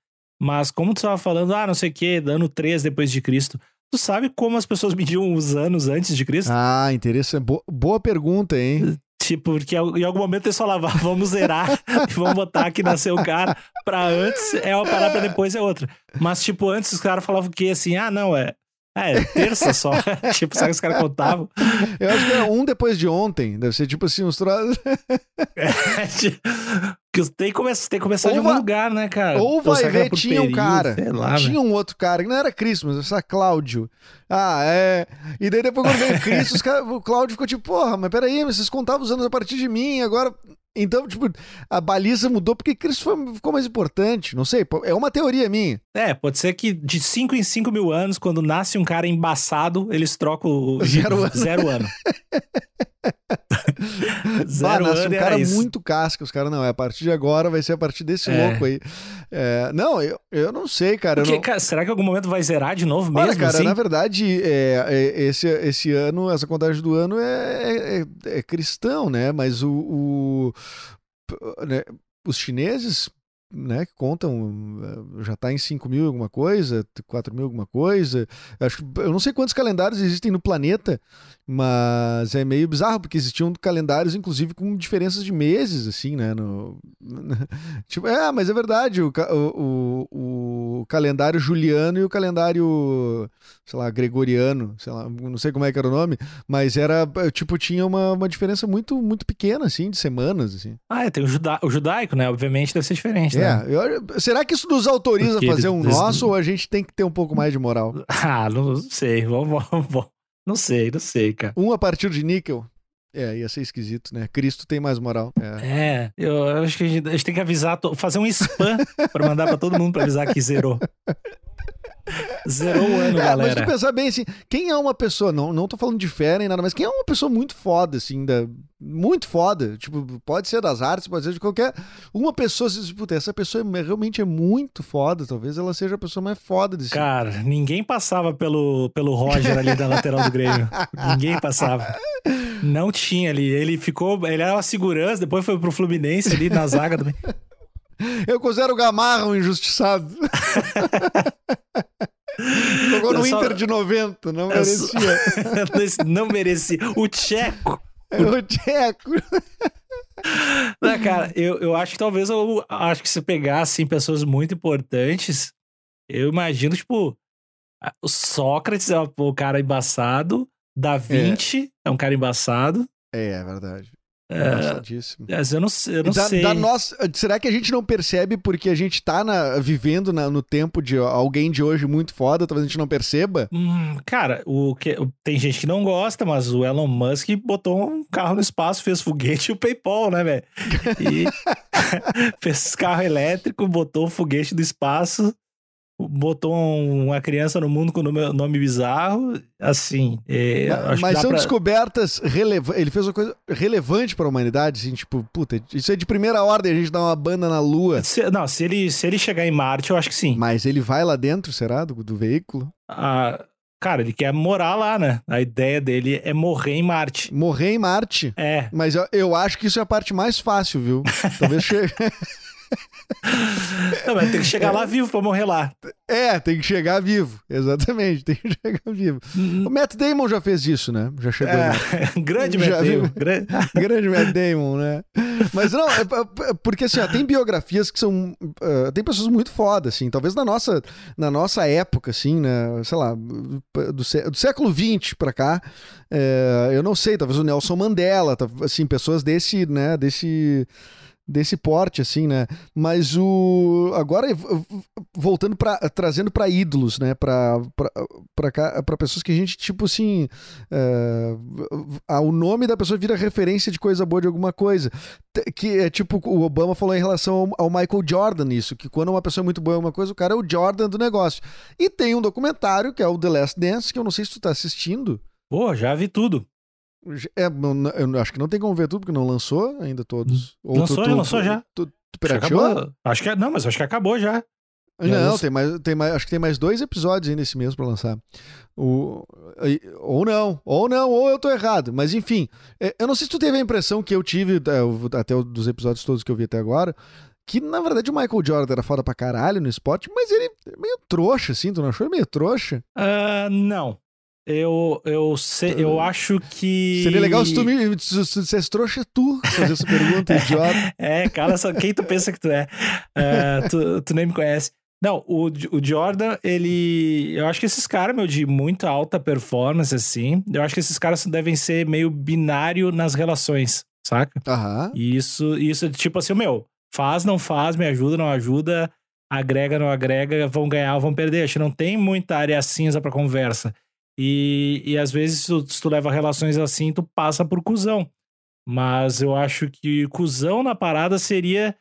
mas como tu estava falando, ah, não sei o que, ano 3 depois de Cristo, tu sabe como as pessoas mediam os anos antes de Cristo? Ah, interessante. Boa, boa pergunta, hein? Tipo, porque em algum momento eles falavam, ah, vamos zerar e vamos botar que nasceu o cara pra antes é uma parada, pra depois é outra. Mas, tipo, antes os caras falavam que assim, ah, não, é. É, terça só. tipo, sabe que os caras contavam? Eu acho que era um depois de ontem. Deve ser tipo assim, uns troços. é, tipo, que tem que, começar, tem que começar ou de algum vai, lugar, né, cara? Ou vai ver, tinha um cara. Lá, tinha um outro cara, que não era Cristo, mas era Cláudio. Ah, é. E daí depois quando veio Cristo, cara, o Cláudio ficou tipo, porra, mas peraí, mas vocês contavam os anos a partir de mim, agora. Então, tipo, a baliza mudou porque Cristo foi, ficou mais importante. Não sei, é uma teoria minha. É, pode ser que de 5 em 5 mil anos, quando nasce um cara embaçado, eles trocam o zero ano. Zero ano. Zero bah, um cara muito casca, os caras não, é a partir de agora vai ser a partir desse é. louco aí. É, não, eu, eu não sei, cara, Porque, não... cara, Será que em algum momento vai zerar de novo mesmo? Olha, cara, assim? na verdade, é, é, esse, esse ano, essa contagem do ano é, é, é cristão, né? Mas o, o né? os chineses né, que contam, eh, já está em 5 mil alguma coisa, 4 mil alguma coisa. Acho, eu não sei quantos calendários existem no planeta, mas é meio bizarro, porque existiam calendários, inclusive, com diferenças de meses, assim, né? No, tipo, é, mas é verdade, o, o, o, calendário juliano e o calendário, sei lá, gregoriano, sei lá, não sei como é que era o nome, mas era, tipo, tinha uma, uma diferença muito, muito pequena, assim, de semanas, assim. Ah, é, tem o, juda o judaico, né? Obviamente deve ser diferente, né? É, eu, será que isso nos autoriza a fazer um nosso ou a gente tem que ter um pouco mais de moral? Ah, não sei, vamos, vamos. Não sei, não sei, cara. Um a partir de níquel. É, ia ser esquisito, né? Cristo tem mais moral. É, é eu acho que a gente, a gente, tem que avisar, fazer um spam pra mandar pra todo mundo pra avisar que zerou. Zerou o ano, é, galera. Mas tu pensar bem assim, quem é uma pessoa, não, não tô falando de fé nem nada, mas quem é uma pessoa muito foda, assim, da, muito foda, tipo, pode ser das artes, pode ser de qualquer, uma pessoa, assim, puta, essa pessoa é, realmente é muito foda, talvez ela seja a pessoa mais foda desse Cara, ninguém passava pelo, pelo Roger ali da lateral do Grêmio, ninguém passava. Não tinha ali, ele ficou, ele era uma segurança, depois foi pro Fluminense ali na zaga também. Eu considero o Gamarra um injustiçado. Jogou no só... Inter de 90, não merecia. Só... não merecia. O Tcheco. O Tcheco. Não, cara, eu, eu acho que talvez eu acho que se pegasse assim, pessoas muito importantes, eu imagino, tipo, o Sócrates é o cara embaçado, Da Vinci é, é um cara embaçado. É, é verdade. É, mas eu não, eu não da, sei. Da nossa, será que a gente não percebe porque a gente tá na, vivendo na, no tempo de alguém de hoje muito foda? Talvez a gente não perceba? Hum, cara, o que, tem gente que não gosta, mas o Elon Musk botou um carro no espaço, fez foguete e o PayPal, né, velho? E fez carro elétrico, botou o foguete do espaço botou uma criança no mundo com nome, nome bizarro, assim. É, mas, mas são pra... descobertas relevantes. Ele fez uma coisa relevante para a humanidade, assim, tipo, puta, isso é de primeira ordem, a gente dá uma banda na Lua. Se, não, se ele, se ele chegar em Marte, eu acho que sim. Mas ele vai lá dentro, será, do, do veículo? Ah. Cara, ele quer morar lá, né? A ideia dele é morrer em Marte. Morrer em Marte? É. Mas eu, eu acho que isso é a parte mais fácil, viu? Talvez chegue. Não, mas tem que chegar lá vivo pra morrer lá. É, tem que chegar vivo. Exatamente, tem que chegar vivo. Uhum. O Matt Damon já fez isso, né? Já chegou. É, grande Matt Damon. Grande... grande Matt Damon, né? Mas não, é, é, é porque assim, ó, tem biografias que são. Uh, tem pessoas muito fodas, assim. Talvez na nossa, na nossa época, assim, né? Sei lá, do, do século XX pra cá. Uh, eu não sei, talvez o Nelson Mandela, assim, pessoas desse, né? Desse desse porte, assim, né? Mas o. Agora, voltando para trazendo para ídolos, né? Para pessoas que a gente, tipo assim. Uh, o nome da pessoa vira referência de coisa boa de alguma coisa. Que é tipo, o Obama falou em relação ao, ao Michael Jordan, isso, que quando uma pessoa é muito boa em alguma coisa, o cara é o Jordan do negócio. E tem um documentário que é o The Last Dance, que eu não sei se tu tá assistindo. Pô, já vi tudo. É, eu acho que não tem como ver tudo, porque não lançou ainda todos. Ou lançou, tu, tu, lançou já. Tu, tu, tu acho, que acabou. acho que é, Não, mas acho que acabou já. Não, tem mais, tem mais, acho que tem mais dois episódios ainda esse mês pra lançar. O, ou não, ou não, ou eu tô errado. Mas enfim, é, eu não sei se tu teve a impressão que eu tive, é, até dos episódios todos que eu vi até agora, que na verdade o Michael Jordan era foda pra caralho no esporte, mas ele é meio trouxa, assim, tu não achou ele meio trouxa? Uh, não. Eu, eu, sei, eu acho que. Seria legal se tu me se, se trouxa tu fazer essa pergunta, idiota. É, cara, só quem tu pensa que tu é? Uh, tu, tu nem me conhece. Não, o, o Jordan, ele. Eu acho que esses caras, meu, de muita alta performance, assim, eu acho que esses caras devem ser meio binário nas relações, saca? Aham. E isso, isso, tipo assim, meu, faz, não faz, me ajuda, não ajuda, agrega, não agrega, vão ganhar ou vão perder. Acho que não tem muita área cinza pra conversa. E, e às vezes, se tu, leva relações assim, tu passa por cuzão. Mas eu acho que cuzão na parada seria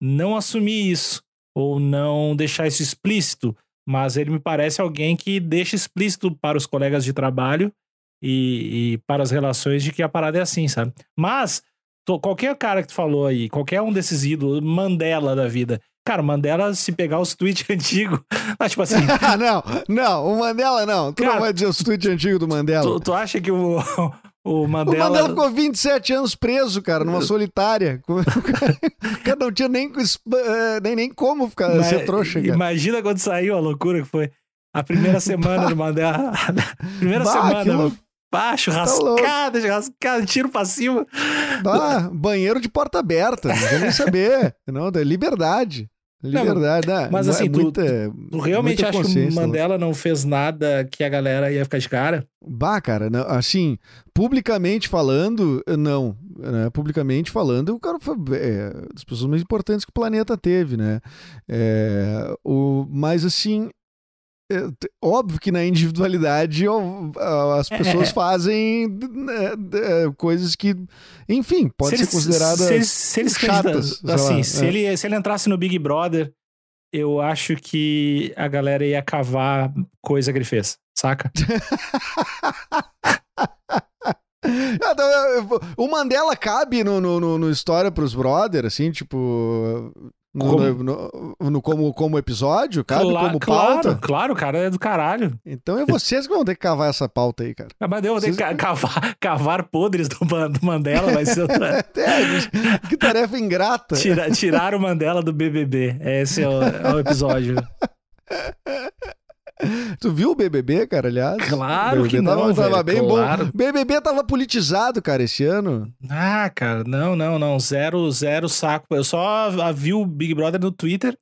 não assumir isso, ou não deixar isso explícito. Mas ele me parece alguém que deixa explícito para os colegas de trabalho e, e para as relações de que a parada é assim, sabe? Mas tô, qualquer cara que tu falou aí, qualquer um desses ídolos, Mandela da vida, Cara, o Mandela, se pegar os tweets antigos. Mas, tipo assim. não, não, o Mandela não. Tu cara, não vai dizer os tweets antigos do Mandela. Tu, tu acha que o, o Mandela. O Mandela ficou 27 anos preso, cara, numa solitária. cara não tinha nem, eh, nem, nem como ficar, Mas, ser trouxa, cara. Imagina quando saiu a loucura que foi a primeira semana do Mandela. primeira bah, semana. Churrascada, tá churrascada, tiro pra cima. Bah, banheiro de porta aberta, não quer nem saber. Não, é liberdade. Liberdade, não? Mas assim, é tu, muita, tu, realmente acha que o Mandela não fez nada que a galera ia ficar de cara? Bah, cara, não, assim, publicamente falando, não. Né? Publicamente falando, o cara foi é, das pessoas mais importantes que o planeta teve, né? É, o, mas assim, óbvio que na individualidade as pessoas é. fazem né, é, coisas que, enfim, podem ser consideradas se eles, se eles chatas. Assim, lá, se, é. ele, se ele entrasse no Big Brother, eu acho que a galera ia cavar coisa que ele fez, saca? o Mandela cabe no, no, no História pros Brothers, assim, tipo. No, como? No, no, no, como, como episódio, cabe Cla como pauta? Claro, claro, cara, é do caralho. Então é vocês que vão ter que cavar essa pauta aí, cara. Ah, mas eu vou ter que cavar, cavar podres do, do Mandela, vai ser outra... é, que tarefa ingrata. Tira, tirar o Mandela do BBB, esse é o, é o episódio. Tu viu o BBB, cara, aliás? Claro que não, tava, tava bem claro. bom. BBB tava politizado, cara, esse ano. Ah, cara, não, não, não. Zero, zero saco. Eu só vi o Big Brother no Twitter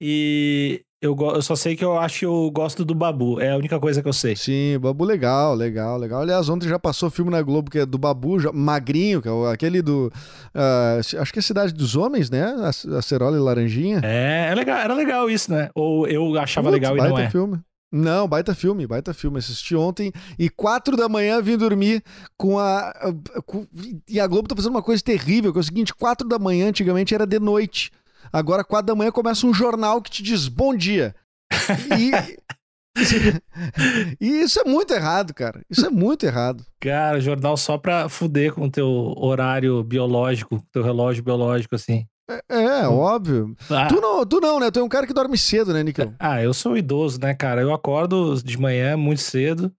e eu, eu só sei que eu acho que eu gosto do Babu. É a única coisa que eu sei. Sim, Babu legal, legal, legal. Aliás, ontem já passou filme na Globo que é do Babu, já, magrinho, que é aquele do. Uh, acho que é Cidade dos Homens, né? A, a Cerola e Laranjinha. É, é legal, era legal isso, né? Ou eu achava Putz, legal e não é. filme. Não, baita filme, baita filme. Assisti ontem e quatro da manhã vim dormir com a. Com, e a Globo tá fazendo uma coisa terrível, que é o seguinte: quatro da manhã antigamente era de noite. Agora, quatro da manhã, começa um jornal que te diz bom dia. E. e isso é muito errado, cara. Isso é muito errado. Cara, jornal só pra fuder com o teu horário biológico, teu relógio biológico, assim. É, é óbvio. Ah. Tu, não, tu não, né? Tu é um cara que dorme cedo, né, Nickel? Ah, eu sou idoso, né, cara? Eu acordo de manhã muito cedo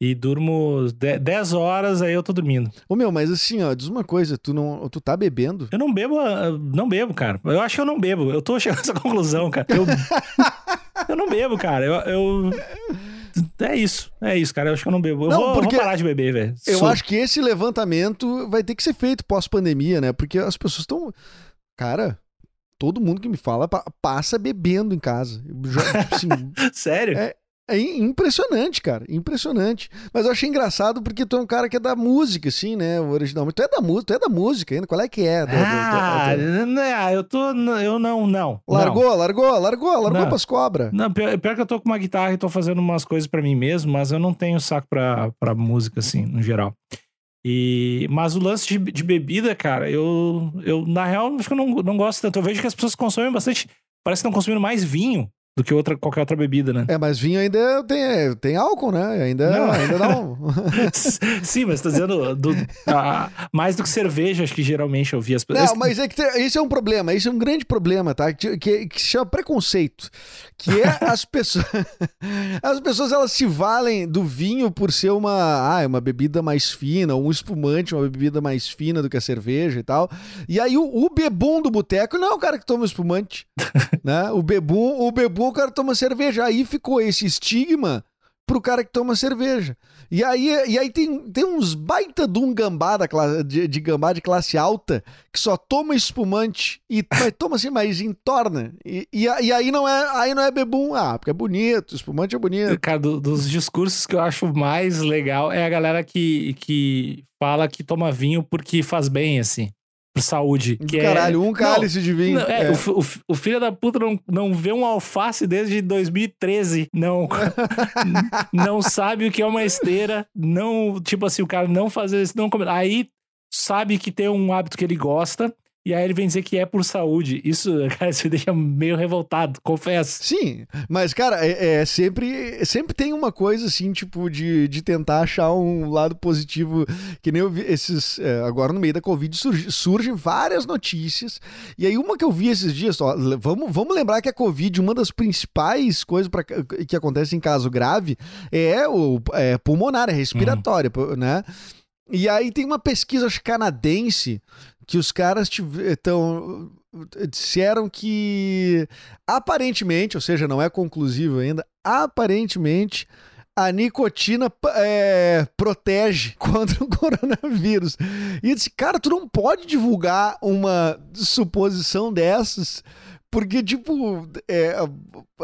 e durmo 10 horas, aí eu tô dormindo. Ô meu, mas assim, ó, diz uma coisa, tu não, tu tá bebendo? Eu não bebo, ah, não bebo, cara. Eu acho que eu não bebo. Eu tô chegando a essa conclusão, cara. Eu, eu não bebo, cara. Eu, eu, É isso, é isso, cara. Eu acho que eu não bebo. Eu não, vou, vou, parar de beber, velho. Eu Sou... acho que esse levantamento vai ter que ser feito pós-pandemia, né? Porque as pessoas estão Cara, todo mundo que me fala passa bebendo em casa. Assim, Sério? É, é impressionante, cara. Impressionante. Mas eu achei engraçado porque tu é um cara que é da música, assim, né? Originalmente. Tu é da música, tu é da música ainda. Qual é que é? ah, né, eu tô. Eu não, não. Largou, não. largou, largou, largou não. pras cobras. Não, pior, pior, que eu tô com uma guitarra e tô fazendo umas coisas para mim mesmo, mas eu não tenho saco pra, pra música, assim, no geral. E, mas o lance de, de, bebida, cara, eu, eu na real acho que eu não, não gosto tanto. Eu vejo que as pessoas consomem bastante. Parece que estão consumindo mais vinho do que outra, qualquer outra bebida, né? É, mas vinho ainda tem, tem álcool, né? Ainda não. Ainda não. Sim, mas tá dizendo do, a, mais do que cerveja, acho que geralmente eu vi as pessoas. Não, mas é que isso é um problema, isso é um grande problema, tá? Que, que, que se chama preconceito. Que é as pessoas. as pessoas elas se valem do vinho por ser uma, ah, uma bebida mais fina, um espumante, uma bebida mais fina do que a cerveja e tal. E aí o, o bebum do boteco não é o cara que toma espumante. né? O bebum, o bebum, o cara toma cerveja. Aí ficou esse estigma pro cara que toma cerveja. E aí, e aí tem, tem uns baita de um gambá da classe, de, de gambá de classe alta que só toma espumante e mas toma assim, mas entorna. E, e, e, aí não é aí não é bebum, ah, porque é bonito, espumante é bonito. Cara, do, dos discursos que eu acho mais legal é a galera que, que fala que toma vinho porque faz bem, assim por saúde. Que Caralho, é... um cálice não, de vinho. Não, é, é. O, o, o, filho da puta não, não vê um alface desde 2013. Não, não sabe o que é uma esteira. Não, tipo assim, o cara não fazer isso, não comer. Aí sabe que tem um hábito que ele gosta e aí ele vem dizer que é por saúde. Isso, cara, isso me deixa meio revoltado, confesso. Sim, mas, cara, é, é, sempre, sempre tem uma coisa assim, tipo, de, de tentar achar um lado positivo. Que nem eu vi esses. É, agora no meio da Covid surge, surgem várias notícias. E aí, uma que eu vi esses dias, ó, vamos, vamos lembrar que a Covid, uma das principais coisas pra, que acontece em caso grave é o é pulmonar, é respiratória, uhum. né? E aí tem uma pesquisa acho, canadense que os caras estão disseram que aparentemente, ou seja, não é conclusivo ainda, aparentemente a nicotina é, protege contra o coronavírus. E disse, cara, tu não pode divulgar uma suposição dessas porque, tipo, é,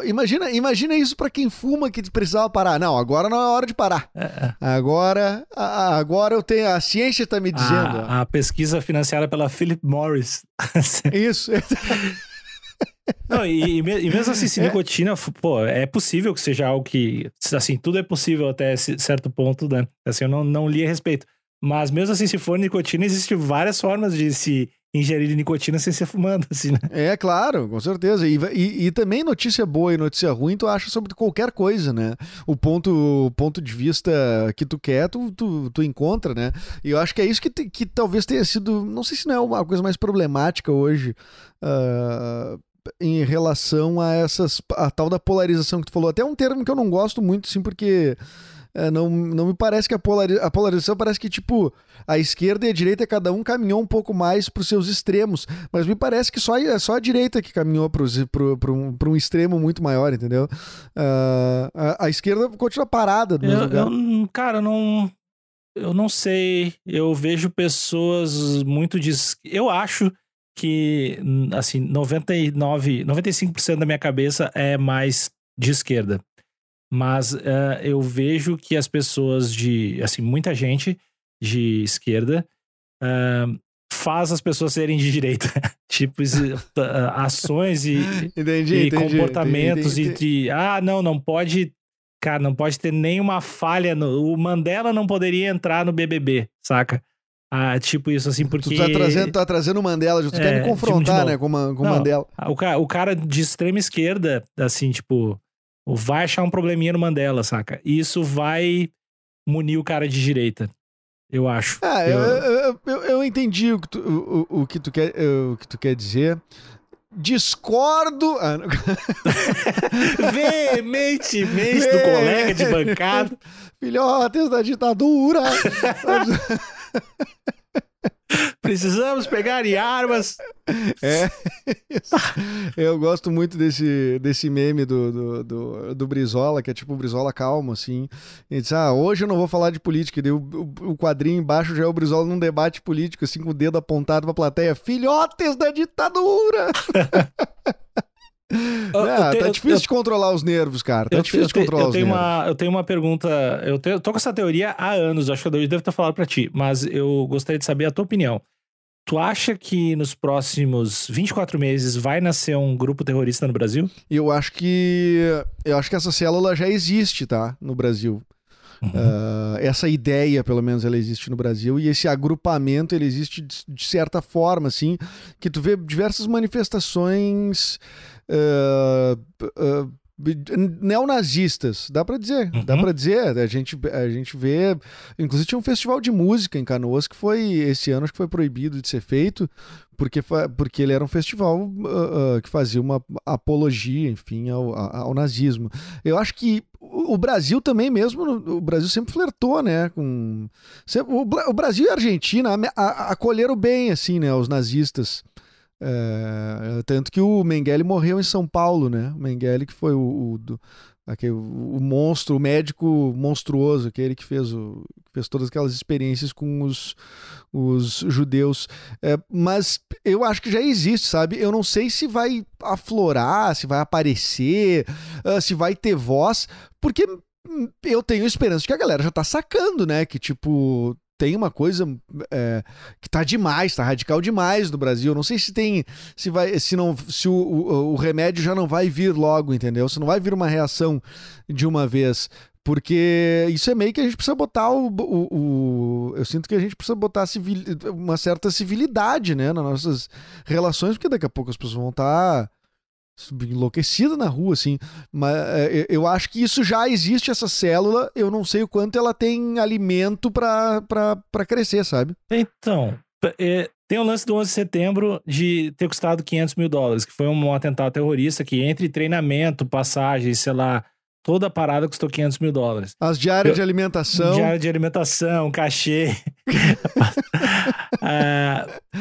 imagina, imagina isso para quem fuma que precisava parar. Não, agora não é hora de parar. É. é. Agora, agora eu tenho. A ciência tá me dizendo. A, a pesquisa financiada pela Philip Morris. Isso. Não, e, e, mesmo assim, se é. nicotina, pô, é possível que seja algo que. Assim, tudo é possível até certo ponto, né? Assim, eu não, não li a respeito. Mas mesmo assim, se for nicotina, existem várias formas de se ingerir nicotina sem ser fumando, assim, né? É, claro, com certeza. E, e, e, também notícia boa e notícia ruim, tu acha sobre qualquer coisa, né? O ponto, ponto de vista que tu quer, tu, tu, tu encontra, né? E eu acho que é isso que, te, que talvez tenha sido, não sei se não é uma coisa mais problemática hoje, uh, em relação a essas, a tal da polarização que tu falou. Até um termo que eu não gosto muito, sim, porque é, não, não me parece que a, a polarização parece que, tipo, a esquerda e a direita, cada um caminhou um pouco mais para os seus extremos. Mas me parece que só, é só a direita que caminhou para um, um extremo muito maior, entendeu? Uh, a, a, esquerda continua parada do mesmo lugar. Eu, cara, não. Eu não sei. Eu vejo pessoas muito de. Eu acho que, assim, 99, 95% da minha cabeça é mais de esquerda. Mas uh, eu vejo que as pessoas de, assim, muita gente de esquerda uh, faz as pessoas serem de direita. tipo, uh, ações e, entendi, e entendi, comportamentos entendi, e de, ah, não, não pode, cara, não pode ter nenhuma falha. No, o Mandela não poderia entrar no BBB, saca? Ah, tipo isso assim, porque... Tu tá trazendo, tá trazendo o Mandela, tu é, quer me confrontar, tipo, né, com, uma, com o Mandela. O cara, o cara de extrema esquerda, assim, tipo vai achar um probleminha no Mandela, saca? E isso vai munir o cara de direita. Eu acho. Ah, eu, eu, eu, eu entendi o que, tu, o, o, que tu quer, o que tu quer dizer. Discordo. Ah, Veementemente do colega de bancada. Filhotes da ditadura. Precisamos pegar em armas. É. Eu gosto muito desse, desse meme do, do, do, do, Brizola, que é tipo o Brizola calmo, assim. Ele diz: Ah, hoje eu não vou falar de política. E o, o, o quadrinho embaixo já é o Brizola num debate político, assim, com o dedo apontado pra plateia. Filhotes da ditadura! Eu, é, tá difícil eu, de controlar os nervos, cara. Tá difícil de controlar os tenho nervos. Uma, eu tenho uma pergunta. Eu, eu tô com essa teoria há anos, acho que eu devo ter falado pra ti, mas eu gostaria de saber a tua opinião. Tu acha que nos próximos 24 meses vai nascer um grupo terrorista no Brasil? Eu acho que. Eu acho que essa célula já existe, tá? No Brasil. Uhum. Uh, essa ideia, pelo menos, ela existe no Brasil e esse agrupamento ele existe de, de certa forma, assim, que tu vê diversas manifestações uh, uh, neonazistas, dá para dizer, uhum. dá para dizer, a gente, a gente vê, inclusive tinha um festival de música em Canoas que foi, esse ano acho que foi proibido de ser feito, porque, porque ele era um festival uh, uh, que fazia uma apologia, enfim, ao, ao, nazismo. Eu acho que o Brasil também mesmo, o Brasil sempre flertou, né, com... Sempre, o, o, Brasil e a Argentina acolheram bem, assim, né, os nazistas. É, tanto que o Mengele morreu em São Paulo, né? O Mengele que foi o, o, do, aquele, o monstro, o médico monstruoso, aquele que fez, o, fez todas aquelas experiências com os, os judeus. É, mas eu acho que já existe, sabe? Eu não sei se vai aflorar, se vai aparecer, uh, se vai ter voz, porque eu tenho esperança de que a galera já tá sacando, né? Que, tipo, tem uma coisa é, que tá demais, tá radical demais no Brasil. Não sei se tem, se vai, se não, se o, o, o, remédio já não vai vir logo, entendeu? Se não vai vir uma reação de uma vez. Porque isso é meio que a gente precisa botar o. o, o eu sinto que a gente precisa botar civil, uma certa civilidade, né, nas nossas relações, porque daqui a pouco as pessoas vão estar. Enlouquecida na rua, assim. Mas é, eu acho que isso já existe, essa célula. Eu não sei o quanto ela tem alimento para crescer, sabe? Então, é, tem o lance do 11 de setembro de ter custado 500 mil dólares, que foi um atentado terrorista que, entre treinamento, passagem, sei lá, Toda a parada custou 500 mil dólares. As diárias eu, de alimentação. Diária de alimentação, cachê. Ah,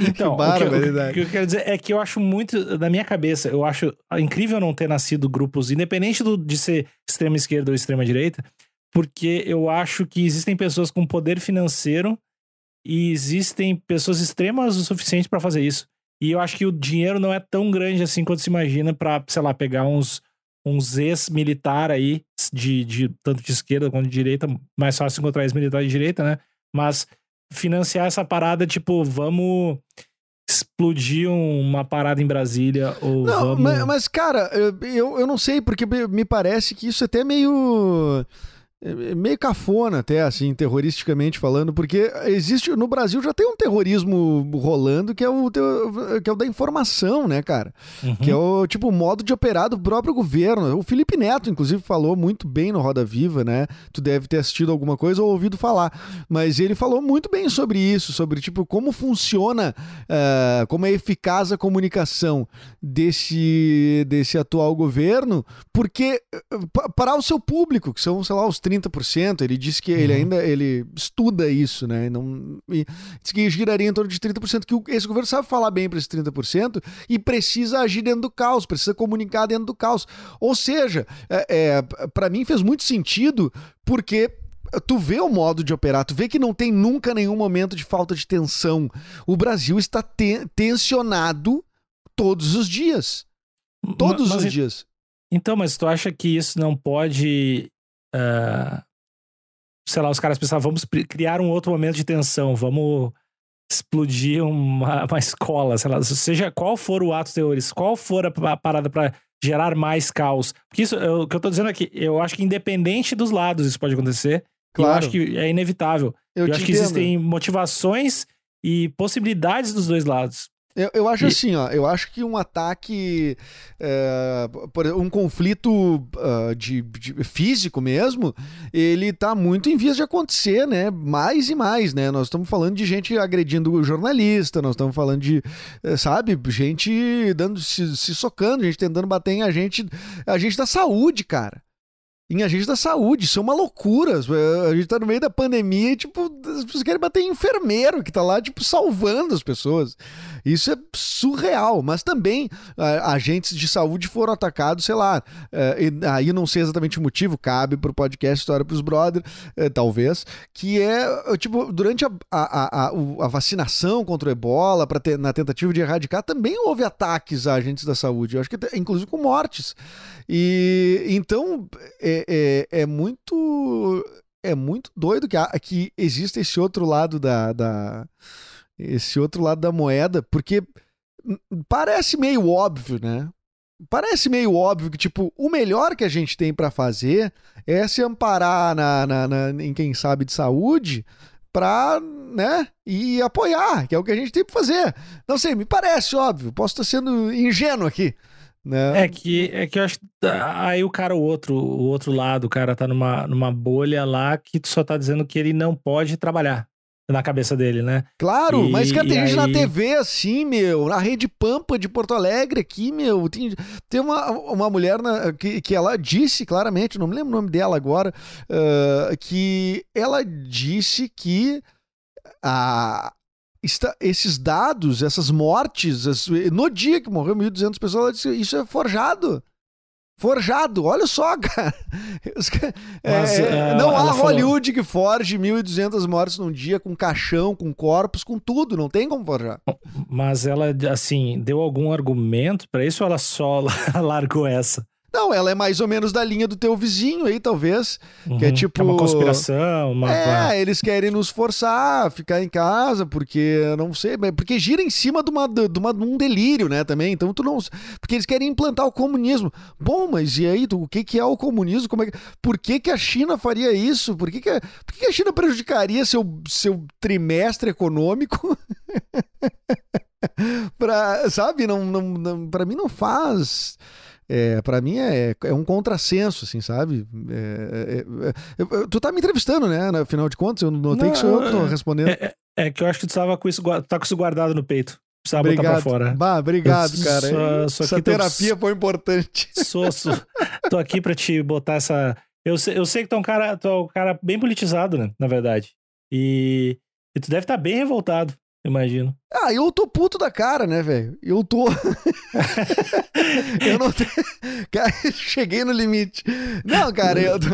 então, que o, que, o, que, eu quero dizer é que eu acho muito, na minha cabeça, eu acho incrível não ter nascido grupos, independente do, de ser extrema esquerda ou extrema direita, porque eu acho que existem pessoas com poder financeiro e existem pessoas extremas o suficiente para fazer isso. E eu acho que o dinheiro não é tão grande assim quanto se imagina para, sei lá, pegar uns uns ex-militar aí, de, de, tanto de esquerda quanto de direita, mais fácil encontrar ex-militar de direita, né? Mas financiar essa parada, tipo, vamos explodir uma parada em Brasília ou não, vamos... Mas, mas, cara, eu, eu não sei, porque me parece que isso é até meio é, meio cafona até, assim, terroristicamente falando, porque existe, no Brasil já tem um terrorismo rolando que é o, que é o da informação, né, cara? Uhum. Que é o, tipo, o modo de operar do próprio governo. O Felipe Neto, inclusive, falou muito bem no Roda Viva, né? Tu deve ter assistido alguma coisa ou ouvido falar, mas ele falou muito bem sobre isso, sobre, tipo, como funciona, uh, como é eficaz a comunicação desse, desse atual governo, porque, uh, para o seu público, que são, sei lá, os 30%. Ele disse que uhum. ele ainda ele estuda isso, né? Não, e diz que giraria em torno de 30%, que esse governo sabe falar bem para esse 30% e precisa agir dentro do caos, precisa comunicar dentro do caos. Ou seja, é, é para mim fez muito sentido, porque tu vê o modo de operar, tu vê que não tem nunca nenhum momento de falta de tensão. O Brasil está te tensionado todos os dias. Todos mas, os dias. Então, mas tu acha que isso não pode Uh, sei lá, os caras pensavam, vamos criar um outro momento de tensão, vamos explodir uma, uma escola, sei lá, seja qual for o ato terrorista, qual for a, parada para gerar mais caos. Porque isso, eu, o que eu tô dizendo aqui, eu acho que independente dos lados isso pode acontecer. Claro. Eu acho que é inevitável. Eu, eu acho que existem motivações e possibilidades dos dois lados. Eu, eu acho e... assim, ó, eu acho que um ataque, é, um conflito uh, de, de, físico mesmo, ele tá muito em vias de acontecer, né? Mais e mais, né? Nós estamos falando de gente agredindo jornalista, nós estamos falando de, eh, sabe, gente dando se, se socando, gente tentando bater em a gente, a gente da saúde, cara em agente da saúde. Isso é uma loucura. A gente tá no meio da pandemia e, tipo, as pessoas querem bater em enfermeiro que tá lá, tipo, salvando as pessoas. Isso é surreal. Mas também agentes de saúde foram atacados, sei lá. É, aí não sei exatamente o motivo, cabe pro podcast História pros Brothers, é, talvez. Que é, tipo, durante a, a, a, a vacinação contra o ebola, pra ter, na tentativa de erradicar, também houve ataques a agentes da saúde. Eu acho que, inclusive, com mortes. E então. É, é, é, muito é muito doido que, que existe esse outro lado da, da esse outro lado da moeda, porque parece meio óbvio, né? Parece meio óbvio que, tipo, o melhor que a gente tem para fazer é se amparar na, na, na, em quem sabe de saúde pra, né, e apoiar, que é o que a gente tem pra fazer. Não sei, me parece óbvio, posso estar sendo ingênuo aqui, Né? É que, é que eu acho que tá- aí o cara, o outro, o outro lado, o cara tá numa, numa bolha lá que só tá dizendo que ele não pode trabalhar na cabeça dele, né? Claro, E- mas cara, tem gente na aí- TV assim, meu, na Rede Pampa de Porto Alegre aqui, meu. Tem, tem uma, uma mulher na- que, que ela disse claramente, não me lembro o nome dela agora, ah, que ela disse que a, esta- esses dados, essas mortes, as- no dia que morreu 1.200 pessoas, ela disse isso é forjado. Forjado, olha só, cara. Ca- Mas, é, ah, não há ela falou- Hollywood que forge 1.200 mortes num dia com caixão, com corpos, com tudo. Não tem como forjar. Mas ela, assim, deu algum argumento pra isso ou ela só largou essa? Não, ela é mais ou menos da linha do teu vizinho aí, talvez. Que é Uhum. tipo- uma conspiração, uma. É, eles querem nos forçar a ficar em casa, porque não sei, porque gira em cima de, uma, de, uma, de um delírio, né, também. Então tu não. Porque eles querem implantar o comunismo. Bom, mas e aí, tu, o que, que é o comunismo? Como é que, por que, que a China faria isso? Por que, que, a- por que, que a China prejudicaria seu, seu trimestre econômico? pra, sabe, não, não, não, pra mim não faz. É, para mim é, é um contrassenso, assim, sabe? É, é, é, eu- tu tá me entrevistando, né? Afinal de contas, eu notei Não, que sou eu que tô é- respondendo. É, é- é que eu acho que tu tava com isso, tá com isso guardado no peito. Precisava botar pra obrigado. fora. Bah, obrigado, Eu cara. só- só Essa que tô- terapia foi importante. Sou, sou- tô aqui pra te botar essa. Eu sei, eu sei que tu é um cara, tu é um cara bem politizado, né? Na verdade. E, e tu deve estar bem revoltado, imagino. Ah, eu tô puto da cara, né, velho? Eu tô. eu não. Cara, cheguei no limite. Não, cara, eu tô...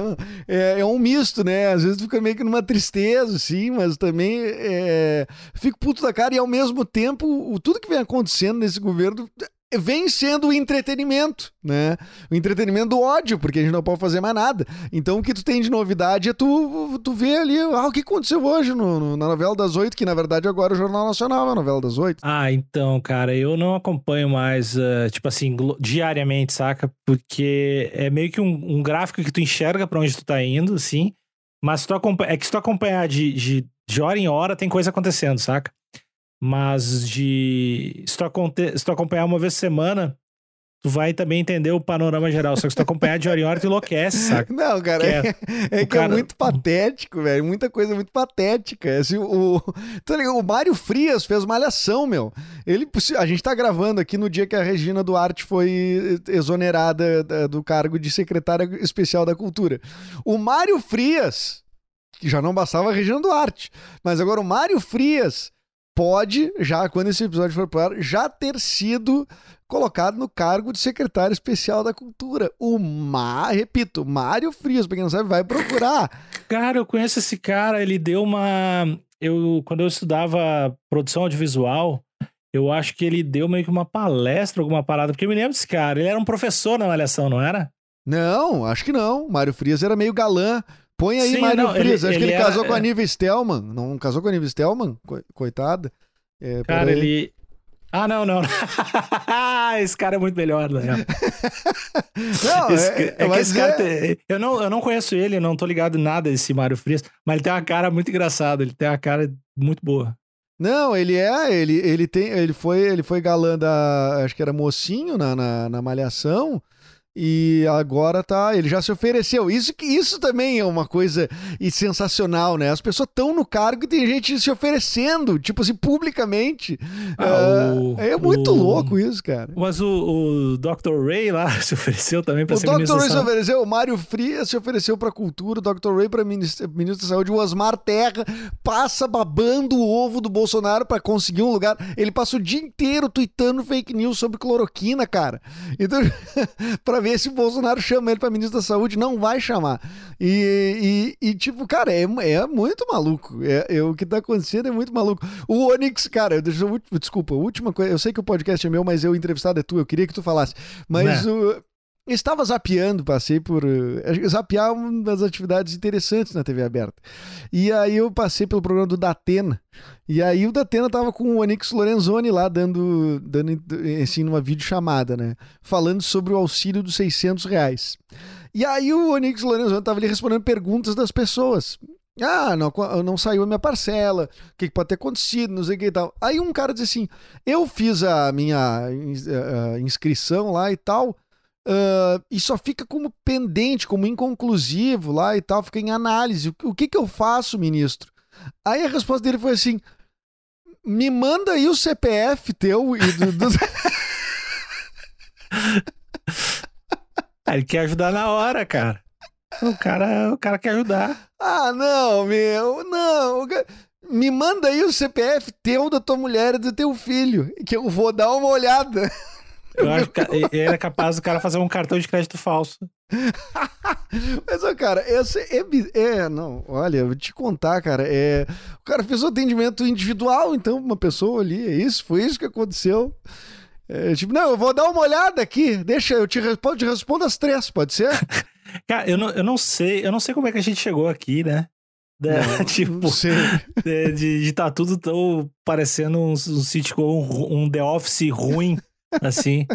é, é um misto, né? Às vezes tu fica meio que numa tristeza, sim, mas também é... fico puto da cara e ao mesmo tempo o... tudo que vem acontecendo nesse governo vem sendo o entretenimento, né? O entretenimento do ódio, porque a gente não pode fazer mais nada. Então o que tu tem de novidade é tu, tu vê ali, ah, o que aconteceu hoje no, no- na novela das oito, que na verdade agora é o Jornal Nacional é a novela das oito. Ah, então, cara, eu não acompanho mais, eh, tipo assim, diariamente, saca? Porque é meio que um, um gráfico que tu enxerga pra onde tu tá indo, assim. Mas tu é que se tu acompanhar de, de, de hora em hora, tem coisa acontecendo, saca? Mas de. Se tu, aconte, se tu acompanhar uma vez por semana, tu vai também entender o panorama geral. Só que se tu acompanhar de hora em hora, tu enlouquece, saca? Não, cara, Que é, é- é o que é cara- muito patético, velho. Muita coisa muito patética. Assim, o, tá o Mário Frias fez malhação, meu. Ele, a gente tá gravando aqui no dia que a Regina Duarte foi exonerada da- do cargo de secretária especial da cultura. O Mário Frias, que já não bastava a Regina Duarte, mas agora o Mário Frias pode, já quando esse episódio for pro ar, já ter sido colocado no cargo de secretário especial da cultura. O Má, repito, Mário Frias, pra quem não sabe, vai procurar. Cara, eu conheço esse cara, ele deu uma. Eu, quando eu estudava produção audiovisual, eu acho que ele deu meio que uma palestra, alguma parada, porque eu me lembro desse cara. Ele era um professor na Malhação, não era? Não, acho que não. Mário Frias era meio galã. Põe aí Sim, Mário não, Frias. ele- acho que ele ele era- casou com a. Nive Stelman. Não casou com a Nive Stelman? Co- Coitada. É, Cara, ele. Ah, não, não. esse cara é muito melhor, né? Não, Esse- é, é, que esse cara é- tem- eu, não, eu não conheço ele, eu não tô ligado em nada desse Mário Frias, mas ele tem uma cara muito engraçada, ele tem uma cara muito boa. Não, ele é, ele, ele tem, ele foi, ele foi galã da, acho que era mocinho na, na, na malhação. E agora tá, ele já se ofereceu. Isso que isso também é uma coisa e sensacional, né? As pessoas estão no cargo e tem gente se oferecendo, tipo assim, publicamente. Ah, o- é, muito o- louco isso, cara. Mas o, o Dr. Ray lá se ofereceu também pra O ser Dr. ministro da Ray se ofereceu, o Mário Frias se ofereceu pra cultura, o Dr. Ray pra ministro, ministro da Saúde, o Osmar Terra passa babando o ovo do Bolsonaro pra conseguir um lugar. Ele passa o dia inteiro tweetando fake news sobre cloroquina, cara. Então, pra ver se o Bolsonaro chama ele pra ministro da Saúde, não vai chamar. E, e- e, tipo, cara, é, é muito maluco. É, é- o que tá acontecendo é muito maluco. O Onix, cara, eu, desculpa, última coisa, eu sei que o podcast é meu, mas eu entrevistado é tu, eu queria que tu falasse. Mas Né? Estava zapeando, passei por. eh, Zapear é uma das atividades interessantes na TV aberta. E aí eu passei pelo programa do Datena. E aí o Datena tava com o Onix Lorenzoni lá dando, dando assim, numa videochamada, né? Falando sobre o auxílio dos 600 reais. E aí o Onix Lorenzoni tava ali respondendo perguntas das pessoas. Ah, não, não saiu a minha parcela, o que, pode ter acontecido, não sei o que e tal. Aí um cara diz assim: eu fiz a minha inscrição lá e tal, uh, e só fica como pendente, como inconclusivo lá e tal, fica em análise. O, o que, que eu faço, ministro? Aí a resposta dele foi assim: me manda aí o CPF teu e do. do... Ele quer ajudar na hora, cara. O cara, o cara quer ajudar. Ah, não, meu, não. Me manda aí o CPF teu, da tua mulher e do teu filho, que eu vou dar uma olhada. Eu acho que era capaz do cara fazer um cartão de crédito falso. Mas, ó, cara, esse é, é, Não, olha, eu vou te contar, cara. É, o cara fez um atendimento individual, então, uma pessoa ali, é isso, foi isso que aconteceu. É, tipo, não, eu vou dar uma olhada aqui, deixa, eu te respondo, te respondo as três, pode ser? cara, eu não, eu não sei, eu não sei como é que a gente chegou aqui, né? Não, tipo, não de, de, de tá tudo tão parecendo um, um sitcom, um The Office ruim, assim.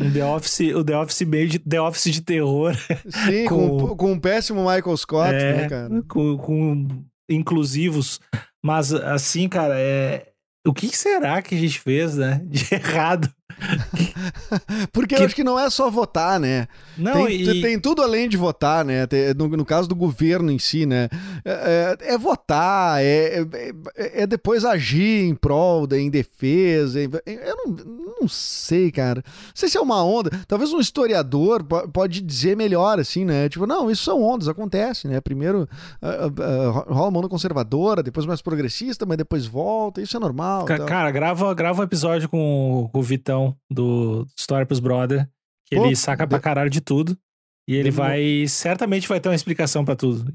Um The Office, o The Office meio de The Office de terror. Sim, com, com, com um péssimo Michael Scott, é, né, cara? Com, com inclusivos. Mas, assim, cara, é, o que será que a gente fez, né? De errado. Porque que... eu acho que não é só votar, né? Não, tem, e... tem tudo além de votar, né? No, no caso do governo em si, né? É, é, é votar, é, é, é, depois agir em prol, em defesa. Eu não, não sei, cara. Não sei se é uma onda. Talvez um historiador pode dizer melhor, assim, né? Tipo, não, isso são ondas, acontece, né? Primeiro uh, uh, rola uma onda conservadora, depois mais progressista, mas depois volta, isso é normal. Ca cara, grava, grava um episódio com, com o Vitão do Story pros Brother, que Pô, ele saca pra caralho de tudo. E ele demorou. vai. Certamente vai ter uma explicação para tudo.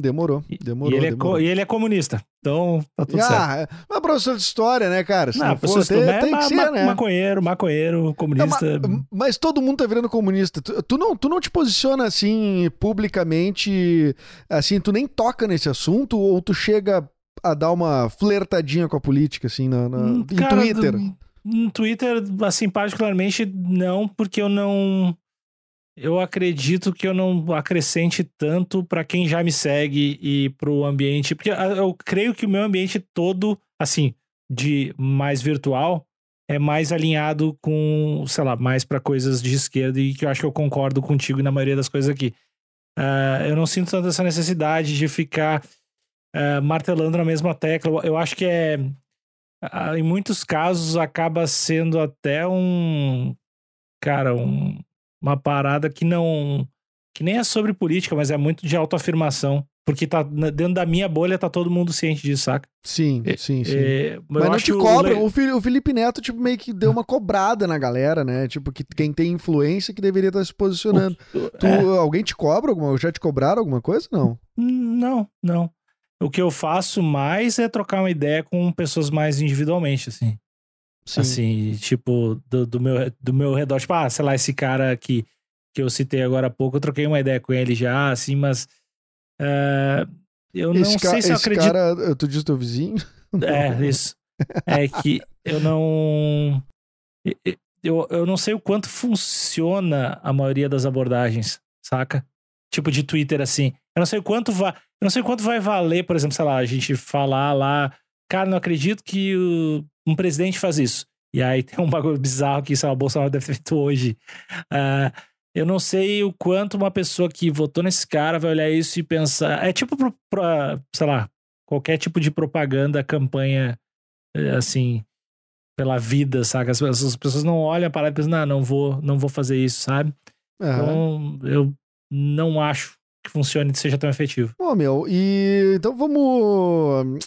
Demorou, demorou. E ele, demorou. É, e ele é comunista. Então, tá tudo ah, certo. É professor de história, né, cara? Se não, não for, tem, é, tem que ser, né? Maconheiro, maconheiro, comunista. Não, mas, mas, todo mundo tá virando comunista. Tu, tu, não, tu não te posiciona assim publicamente, assim, tu nem toca nesse assunto ou tu chega a dar uma flertadinha com a política, assim, na, na hum, em cara, Twitter? No Twitter, assim, particularmente, não, porque eu não. Eu acredito que eu não acrescente tanto para quem já me segue e pro ambiente. Porque ah, eu creio que o meu ambiente todo, assim, de mais virtual, é mais alinhado com, sei lá, mais para coisas de esquerda e que eu acho que eu concordo contigo na maioria das coisas aqui. Uh, eu não sinto tanto essa necessidade de ficar uh, martelando na mesma tecla. Eu acho que é em muitos casos acaba sendo até um cara um, uma parada que não que nem é sobre política, mas é muito de autoafirmação. Porque tá dentro da minha bolha, tá todo mundo ciente disso, saca? Sim, sim, sim. É, mas não te cobra. O, o Felipe Neto, tipo, meio que deu uma cobrada na galera, né? Tipo, que quem tem influência que deveria estar se posicionando. O, tu, é. Alguém te cobra alguma Já te cobraram alguma coisa? Não. Não, não. O que eu faço mais é trocar uma ideia com pessoas mais individualmente, assim. Sim. Assim, tipo, do, do, meu, do meu redor. Tipo, ah, sei lá, esse cara que, que eu citei agora há pouco, eu troquei uma ideia com ele já, assim, mas. Uh, eu não sei se eu acredito. cara, tu disse teu vizinho? É, isso. É que eu não. Eu, eu não sei o quanto funciona a maioria das abordagens, saca? Tipo de Twitter assim. Eu não sei quanto vai. Eu não sei quanto vai valer, por exemplo, sei lá, a gente falar lá, cara, não acredito que o, um presidente faz isso. E aí tem um bagulho bizarro que, sei lá, o Bolsonaro deve ter feito hoje. Uh, eu não sei o quanto uma pessoa que votou nesse cara vai olhar isso e pensar. É tipo pra, pra sei lá, qualquer tipo de propaganda, campanha, eh, assim, pela vida, saca? As pessoas, as pessoas não olham para e pensam, não, não vou, não vou fazer isso, sabe? Uhum. Então, eu não acho que funcione e seja tão efetivo. Bom, meu, e então vamos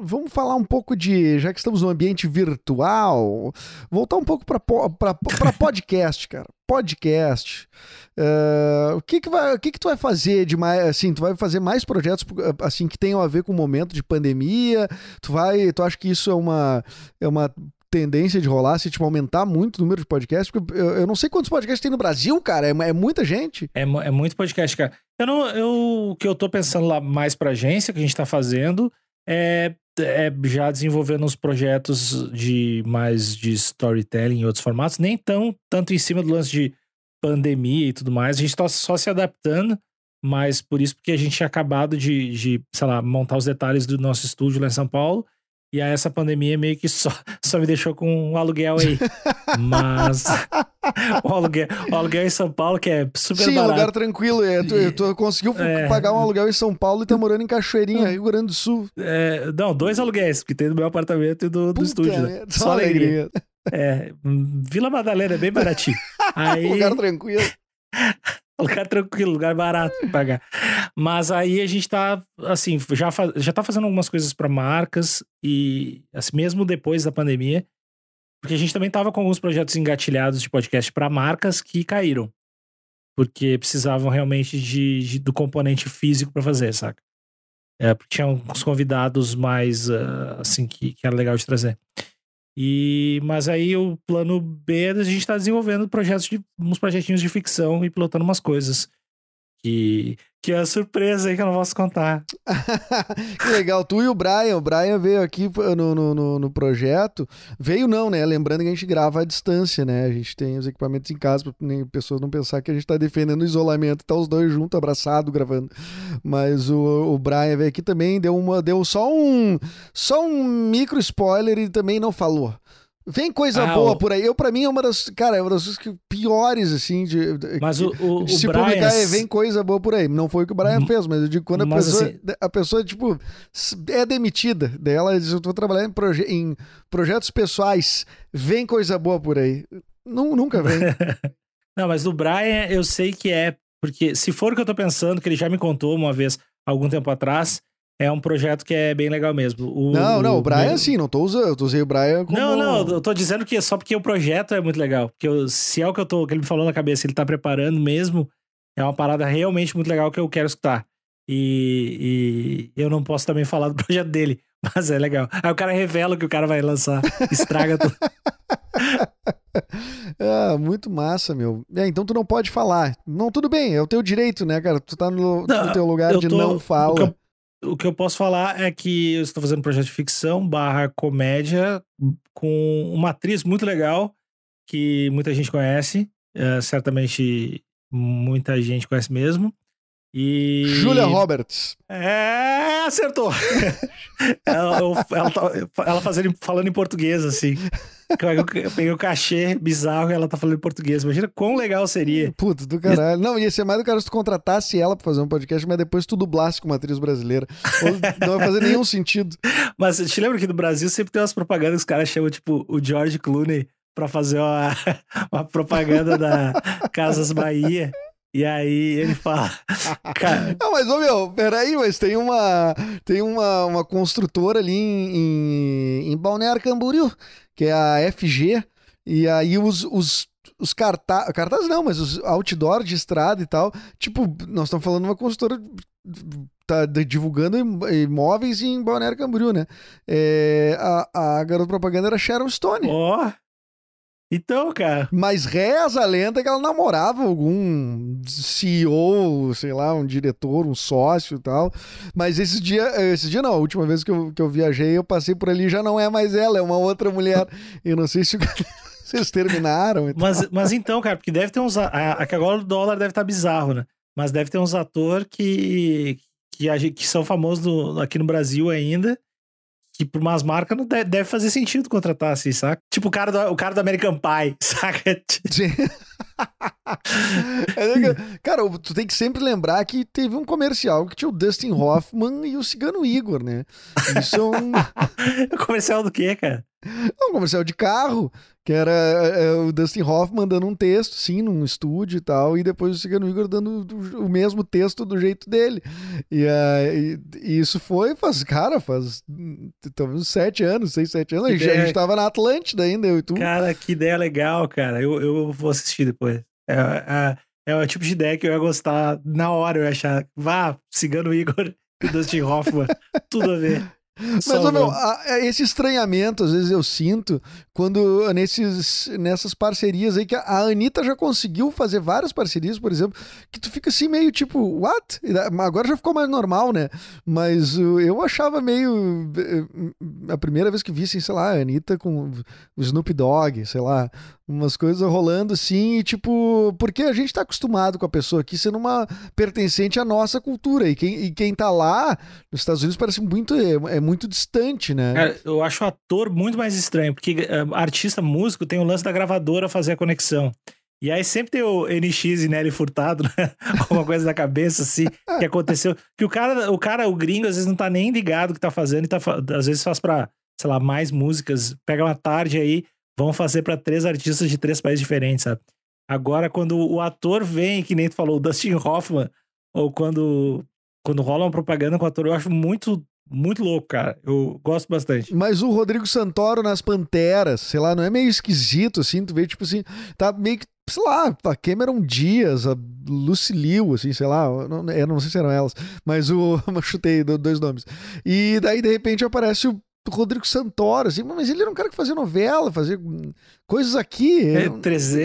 vamos falar um pouco de, já que estamos no ambiente virtual, voltar um pouco para podcast, cara. Podcast. Uh, o que que vai, o que que tu vai fazer de mais, assim, tu vai fazer mais projetos assim que tenham a ver com o momento de pandemia? Tu vai, tu acha que isso é uma é uma tendência de rolar se tipo, aumentar muito o número de podcasts, porque eu, eu não sei quantos podcasts tem no Brasil, cara, é, é muita gente. É, é, muito podcast, cara. Eu não, eu, o que eu tô pensando lá mais pra agência, que a gente tá fazendo, é, é já desenvolvendo uns projetos de mais de storytelling em outros formatos, nem tão tanto em cima do lance de pandemia e tudo mais, a gente tá só se adaptando mas por isso porque a gente tinha acabado de, de, sei lá, montar os detalhes do nosso estúdio lá em São Paulo. E aí essa pandemia meio que só, só me deixou com um aluguel aí. Mas o aluguel, o aluguel em São Paulo, que é super Sim, barato. lugar tranquilo. É, tu, E- tu conseguiu É. pagar um aluguel em São Paulo e tá morando em Cachoeirinha, Rio Grande do Sul. É, não, dois aluguéis, porque tem do meu apartamento e do, do estúdio. né? merda, Só alegria. É, hum, Vila Madalena é bem baratinho. Aí, Lugar tranquilo. Lugar tranquilo, lugar barato pra pagar. Mas aí a gente tá, assim, já, fa- já tá fazendo algumas coisas pra marcas e, assim, mesmo depois da pandemia, porque a gente também tava com alguns projetos engatilhados de podcast pra marcas que caíram. Porque precisavam realmente de, de- do componente físico pra fazer, saca? É, porque tinha uns convidados mais, ah, assim, que, que era legal de trazer. E, mas aí o plano B, a gente tá desenvolvendo projetos de, uns projetinhos de ficção e pilotando umas coisas. Que, que é a surpresa aí que eu não posso contar. que legal. Tu e o Brian. O Brian veio aqui no, no, no, no projeto. Veio não, né? Lembrando que a gente grava à distância, né? A gente tem os equipamentos em casa para pessoas não pensar que a gente tá defendendo o isolamento. Tá os dois juntos, abraçados, gravando. Mas o, o Brian veio aqui também, deu, uma, deu só um só um micro spoiler e também não falou. Vem coisa Ah, boa o- por aí. Eu, pra mim, é uma das. Cara, é uma das coisas piores, assim, de, Mas o, o, de o se Brian. publicar é, vem coisa boa por aí. Não foi o que o Brian fez, mas eu digo quando a mas pessoa, assim- a pessoa, tipo, é demitida. Daí ela diz, eu tô trabalhando em, proje- em projetos pessoais, vem coisa boa por aí. Não, nunca vem. Não, mas do Brian eu sei que é. Porque se for o que eu tô pensando, que ele já me contou uma vez, algum tempo atrás, é um projeto que é bem legal mesmo. O- não, não, o Brian meu- sim, não tô usando, eu usei o Brian como... Não, não, eu tô dizendo que é só porque o projeto é muito legal. Porque eu- se é o que eu tô, que ele me falou na cabeça, ele tá preparando mesmo, é uma parada realmente muito legal que eu quero escutar. E, e eu não posso também falar do projeto dele, mas é legal. Aí o cara revela o que o cara vai lançar, estraga tudo. Ah, muito massa, meu. É, então tu não pode falar. Não, tudo bem, é o teu direito, né, cara? Tu tá no, Não, no teu lugar de tô- não O que, fala. O que eu posso falar é que eu estou fazendo um projeto de ficção barra comédia com uma atriz muito legal que muita gente conhece. é, certamente muita gente conhece mesmo. E... Julia Roberts. É, acertou. ela, ela, tá- ela fazendo, falando em português, assim. Eu peguei- o cachê bizarro e ela tá falando em português. Imagina quão legal seria. Puta do caralho. Não, ia ser mais do cara se tu contratasse ela pra fazer um podcast, mas depois tu dublasse com uma atriz brasileira. Não vai fazer nenhum sentido. Mas te lembra que no Brasil sempre tem umas propagandas que os caras chamam, tipo, o George Clooney pra fazer uma, uma propaganda da Casas Bahia. E aí ele fala. Cara, Não, mas, ô meu, peraí, mas tem uma. Tem uma, uma construtora ali em, em, em Balneário Camboriú, que é a FG, e aí os. os os cartazes, cartaz não, mas os outdoor de estrada e tal. Tipo, nós estamos falando de uma construtora tá divulgando im- imóveis em Balneário Camboriú, né? É, a, a garota propaganda era Sharon Stone. ó. Então, cara. Mas reza a lenda que ela namorava algum CEO, sei lá, um diretor, um sócio e tal. Mas esse dia, esse dia não, a última vez que eu, que eu viajei, eu passei por ali, já não é mais ela, é uma outra mulher. Eu não sei se vocês terminaram. e tal. Mas, mas então, cara, porque deve ter uns. a- Que agora o dólar deve estar bizarro, né? Mas deve ter uns atores que, que, que são famosos no- aqui no Brasil ainda. Que por umas marcas não deve, deve fazer sentido contratar assim, saca? Tipo o cara do, o cara do American Pie, saca? É Cara, tu tem que sempre lembrar que teve um comercial que tinha o Dustin Hoffman e o Cigano Igor, né? Isso é um, Comercial do quê, cara? É um comercial de carro, que era é, é, o Dustin Hoffman dando um texto, sim, num estúdio e tal, e depois o Cigano Igor dando o, mesmo texto do jeito dele. E, aí, e isso foi, faz, cara, faz talvez uns sete anos, seis, sete anos. A gente, a gente tava na Atlântida ainda, eu e tu. Cara, que ideia legal, cara. Eu, eu vou assistir depois. É, é, é o tipo de ideia que eu ia gostar na hora, eu ia achar. Vá, Cigano Igor e Dustin Hoffman. tudo a ver. Mas, ô, meu, a- a- esse estranhamento, às vezes eu sinto, quando nesses, nessas parcerias aí, que a Anitta já conseguiu fazer várias parcerias, por exemplo, que tu fica assim meio tipo, what? Agora já ficou mais normal, né? Mas uh, eu achava meio. eh, A primeira vez que vi, assim, sei lá, a Anitta com o Snoop Dogg, sei lá, umas coisas rolando assim, e tipo, porque a gente tá acostumado com a pessoa aqui sendo uma pertencente à nossa cultura, e quem, e quem tá lá nos Estados Unidos parece muito, é, é muito distante, né? Cara, eu acho o ator muito mais estranho, porque eh, artista músico tem o lance da gravadora fazer a conexão. E aí sempre tem o NX e Nelly Furtado, né? Alguma coisa da cabeça, assim, que aconteceu. Que o cara, o cara, o gringo, às vezes não tá nem ligado o que tá fazendo, e tá, às vezes faz pra, sei lá, mais músicas. Pega uma tarde aí, vão fazer pra três artistas de três países diferentes, sabe? Agora, quando o ator vem, que nem tu falou, o Dustin Hoffman, ou quando, quando rola uma propaganda com o ator, eu acho muito, muito louco, cara. Eu gosto bastante. Mas o Rodrigo Santoro nas Panteras, sei lá, não é meio esquisito, assim, tu vê, tipo assim, tá meio que, sei lá, a Cameron Diaz, a Lucy Liu, assim, sei lá, eu não, eu não sei se eram elas, mas o, eu chutei do- dois nomes. E daí, de repente, aparece o Rodrigo Santoro, assim, mas ele era um cara que fazia novela, fazia coisas aqui. Ele,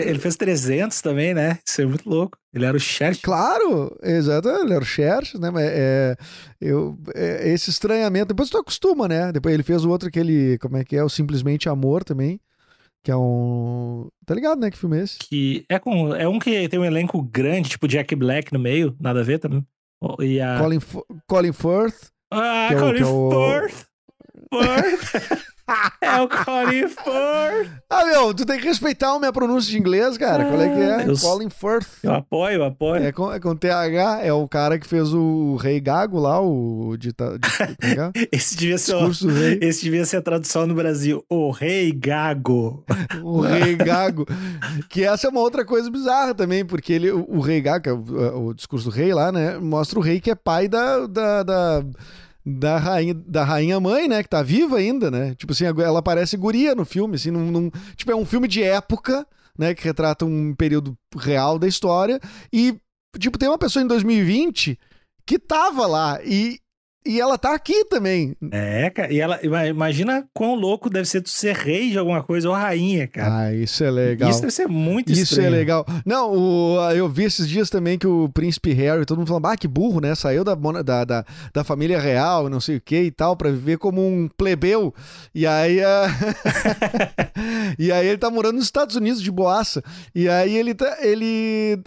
ele fez 300 também, né? Isso é muito louco. Ele era o chefe. Claro, exato, ele era o Xerxes, né? Mas é, eu, é, esse estranhamento, depois tu acostuma, né? Depois ele fez o outro, aquele, como é que é? O Simplesmente Amor também, que é um. Tá ligado, né? Que filme é esse? Que é, com, é um que tem um elenco grande, tipo Jack Black no meio, nada a ver também. E a. Colin, Colin Firth. Ah, que é Colin que é o- Firth. Firth. é o Colin Firth. Ah, meu, tu tem que respeitar a minha pronúncia de inglês, cara. Qual é que é? Eu- Colin Firth. Eu apoio, eu apoio. É com, é com TH, é o cara que fez o Rei Gago lá, o dita, dita, como é é? Esse devia ser. Esse devia ser a tradução no Brasil. O Rei Gago. O Rei Gago. Que essa é uma outra coisa bizarra também, porque ele, o, o Rei Gago, que é o, o discurso do rei lá, né? Mostra o rei que é pai da. da, da da rainha, da rainha mãe, né? Que tá viva ainda, né? Tipo assim, ela parece guria no filme, assim, num, num- tipo, é um filme de época, né? Que retrata um período real da história. E, tipo, tem uma pessoa em 2020 que tava lá e, e ela tá aqui também. É, cara. E ela, ima- imagina quão louco deve ser tu ser rei de alguma coisa ou rainha, cara. Ah, isso é legal. Isso deve ser muito Isso estranho. é legal. Não, o- eu vi esses dias também que o príncipe Harry, todo mundo falando, ah, que burro, né? Saiu da, da, da, da família real, não sei o que e tal, pra viver como um plebeu. E aí. ah, e aí ele tá morando nos Estados Unidos de boaça. E aí ele tá. Ele.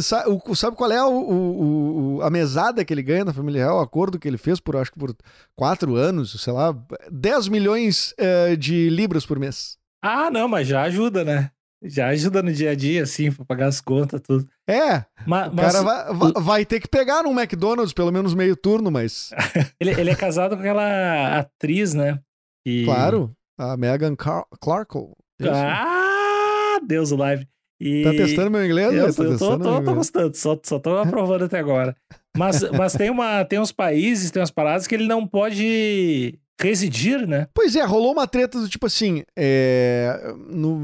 Sabe qual é o, o- o- a mesada que ele ganha na família real? O acordo que ele fez por, acho que por quatro anos, sei lá, 10 milhões eh, de libras por mês. Ah, não, mas já ajuda, né? Já ajuda no dia a dia, assim, pra pagar as contas, tudo. É, Ma- O Mas, cara vai, vai, vai ter que pegar num McDonald's pelo menos meio turno, mas. ele, ele é casado com aquela atriz, né? E... Claro, a Megan Car Clarkle. Isso. Ah, Deus o live. E... Tá testando meu inglês? Eu, né? Tá eu tô, tô- tô gostando, só, só tô aprovando até agora. Mas, mas tem, uma, tem uns países, tem umas paradas que ele não pode residir, né? Pois é, rolou uma treta do tipo assim: é, no,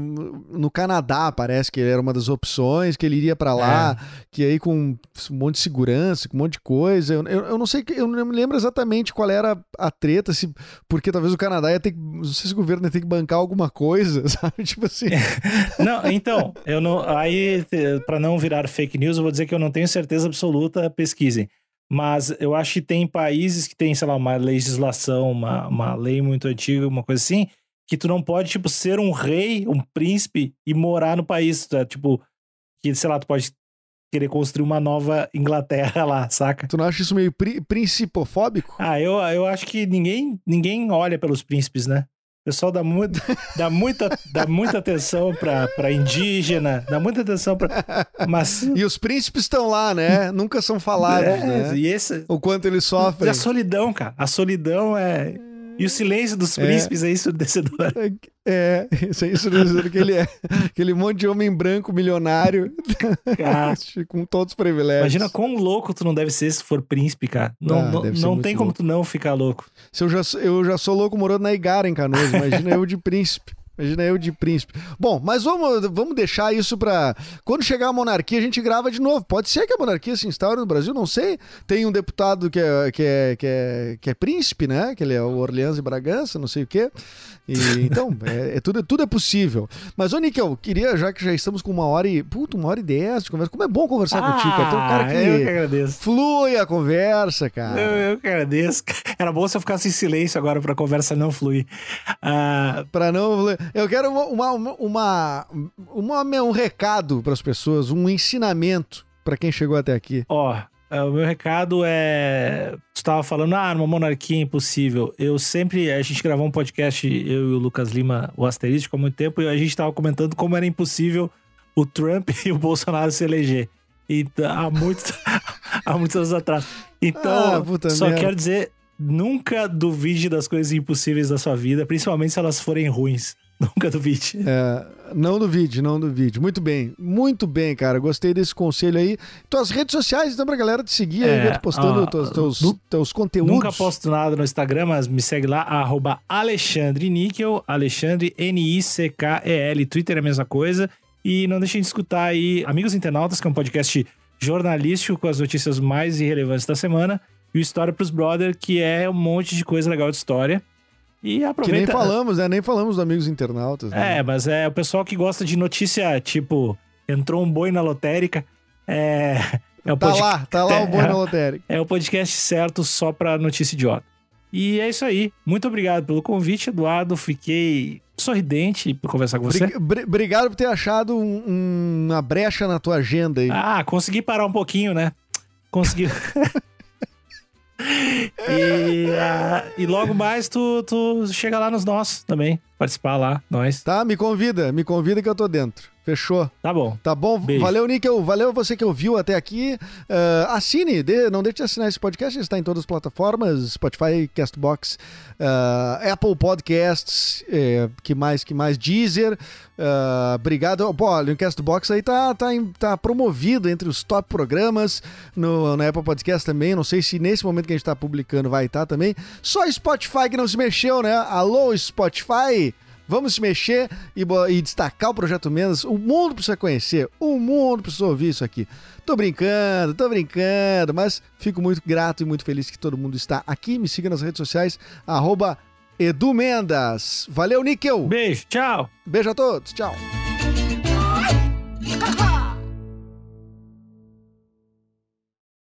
no Canadá parece que era uma das opções, que ele iria pra lá, É. que aí com um monte de segurança, com um monte de coisa. Eu, eu, eu não sei, eu não me lembro exatamente qual era a treta, se, porque talvez o Canadá ia ter que. Não sei se o governo ia ter que bancar alguma coisa, sabe? Tipo assim. Não, então, eu não. Aí, te- pra não virar fake news, eu vou dizer que eu não tenho certeza absoluta, pesquisem. Mas eu acho que tem países que tem, sei lá, uma legislação, uma, uma lei muito antiga, uma coisa assim, que tu não pode, tipo, ser um rei, um príncipe e morar no país. É, tipo, que, sei lá, tu pode querer construir uma nova Inglaterra lá, saca? Tu não acha isso meio pri principofóbico? Ah, eu, eu acho que ninguém, ninguém olha pelos príncipes, né? O pessoal dá, muito, dá, muita, dá muita atenção pra, pra indígena, dá muita atenção pra. Mas. E os príncipes estão lá, né? Nunca são falados, é, né? E esse. O quanto eles E sofrem. a solidão, cara. A solidão é. E o silêncio dos É. príncipes é ensurdecedor. É, isso é dizendo que ele é aquele monte de homem branco milionário com todos os privilégios. imagina quão louco tu não deve ser se for príncipe, cara. Não, Ah, não, não tem como louco. tu não ficar louco. Se eu já, sou- eu já sou louco morando na Igara em Canoas, imagina eu de príncipe. Imagina eu de príncipe. Bom, mas vamos, vamos deixar isso pra. Quando chegar a monarquia, a gente grava de novo. Pode ser que a monarquia se instaure no Brasil, não sei. Tem um deputado que é, que é, que é, que é príncipe, né? Que ele é o Orleans e Bragança, não sei o quê. E, então, é, é tudo, tudo é possível. Mas, ô, Níquel, queria, já que já estamos com uma hora e. Puta, uma hora e dez de conversa. Como é bom conversar Ah, contigo, cara. É um cara que. eu que agradeço. Flui a conversa, cara. Eu, eu que agradeço. Era bom se eu ficasse em silêncio agora pra conversa não fluir. Ah, Pra não. Eu quero uma, uma, uma, uma- um recado para as pessoas, um ensinamento para quem chegou até aqui. Ó, é, o meu recado é. Você estava falando, ah, numa monarquia é impossível. Eu sempre. A gente gravou um podcast, eu e o Lucas Lima, o Asterístico, há muito tempo, e a gente estava comentando como era impossível o Trump e o Bolsonaro se eleger. Então, há, muito, há muitos anos atrás. Então, Ah, só merda. quero dizer. Nunca duvide das coisas impossíveis da sua vida, principalmente se elas forem ruins. Nunca duvide. É, não duvide, não duvide. Muito bem, muito bem, cara. Gostei desse conselho aí. Tuas redes sociais, então, pra galera te seguir aí, É, tu postando ah, teus, teus, nu- teus conteúdos. Nunca posto nada no Instagram, mas me segue lá, arroba Alexandre Níquel, Alexandre N-I-C-K-E-L. Twitter é a mesma coisa. E não deixem de escutar aí Amigos Internautas, que é um podcast jornalístico com as notícias mais irrelevantes da semana. E o História pros Brother, que é um monte de coisa legal de história. E Que aproveita... nem falamos, né? Nem falamos dos amigos internautas. né? É, mas é o pessoal que gosta de notícia, tipo, entrou um boi na lotérica. É, é o Tá podcast- lá, tá lá o boi É. na lotérica. é o podcast certo só pra notícia idiota. E é isso aí. Muito obrigado pelo convite, Eduardo. Fiquei sorridente por conversar com você. Bri- bri- Obrigado por ter achado um- uma brecha na tua agenda aí. Ah, consegui parar um pouquinho, né? Consegui. e, ah, e logo mais tu, tu chega lá nos nossos também. Participar lá, nós. Tá, me convida, me convida que eu tô dentro. Fechou. Tá bom. Tá bom? Beijo. Valeu, Níquel. Valeu você que ouviu até aqui. Ah, assine, dê- não deixe de assinar esse podcast. Ele está em todas as plataformas: Spotify, Castbox, ah, Apple Podcasts, eh, que mais, que mais? Deezer. Ah, obrigado. Pô, olha, o Castbox aí tá, tá, em- tá promovido entre os top programas no, na Apple Podcast também. Não sei se nesse momento que a gente tá publicando vai estar também. Só Spotify que não se mexeu, né? Alô, Spotify! Vamos se mexer e, e destacar o Projeto Menos. O mundo precisa conhecer, o mundo precisa ouvir isso aqui. Tô brincando, tô brincando, mas fico muito grato e muito feliz que todo mundo está aqui. Me siga nas redes sociais, arroba Edu Mendas. Valeu, Níquel. Beijo, tchau. Beijo a todos, tchau. Ha ha!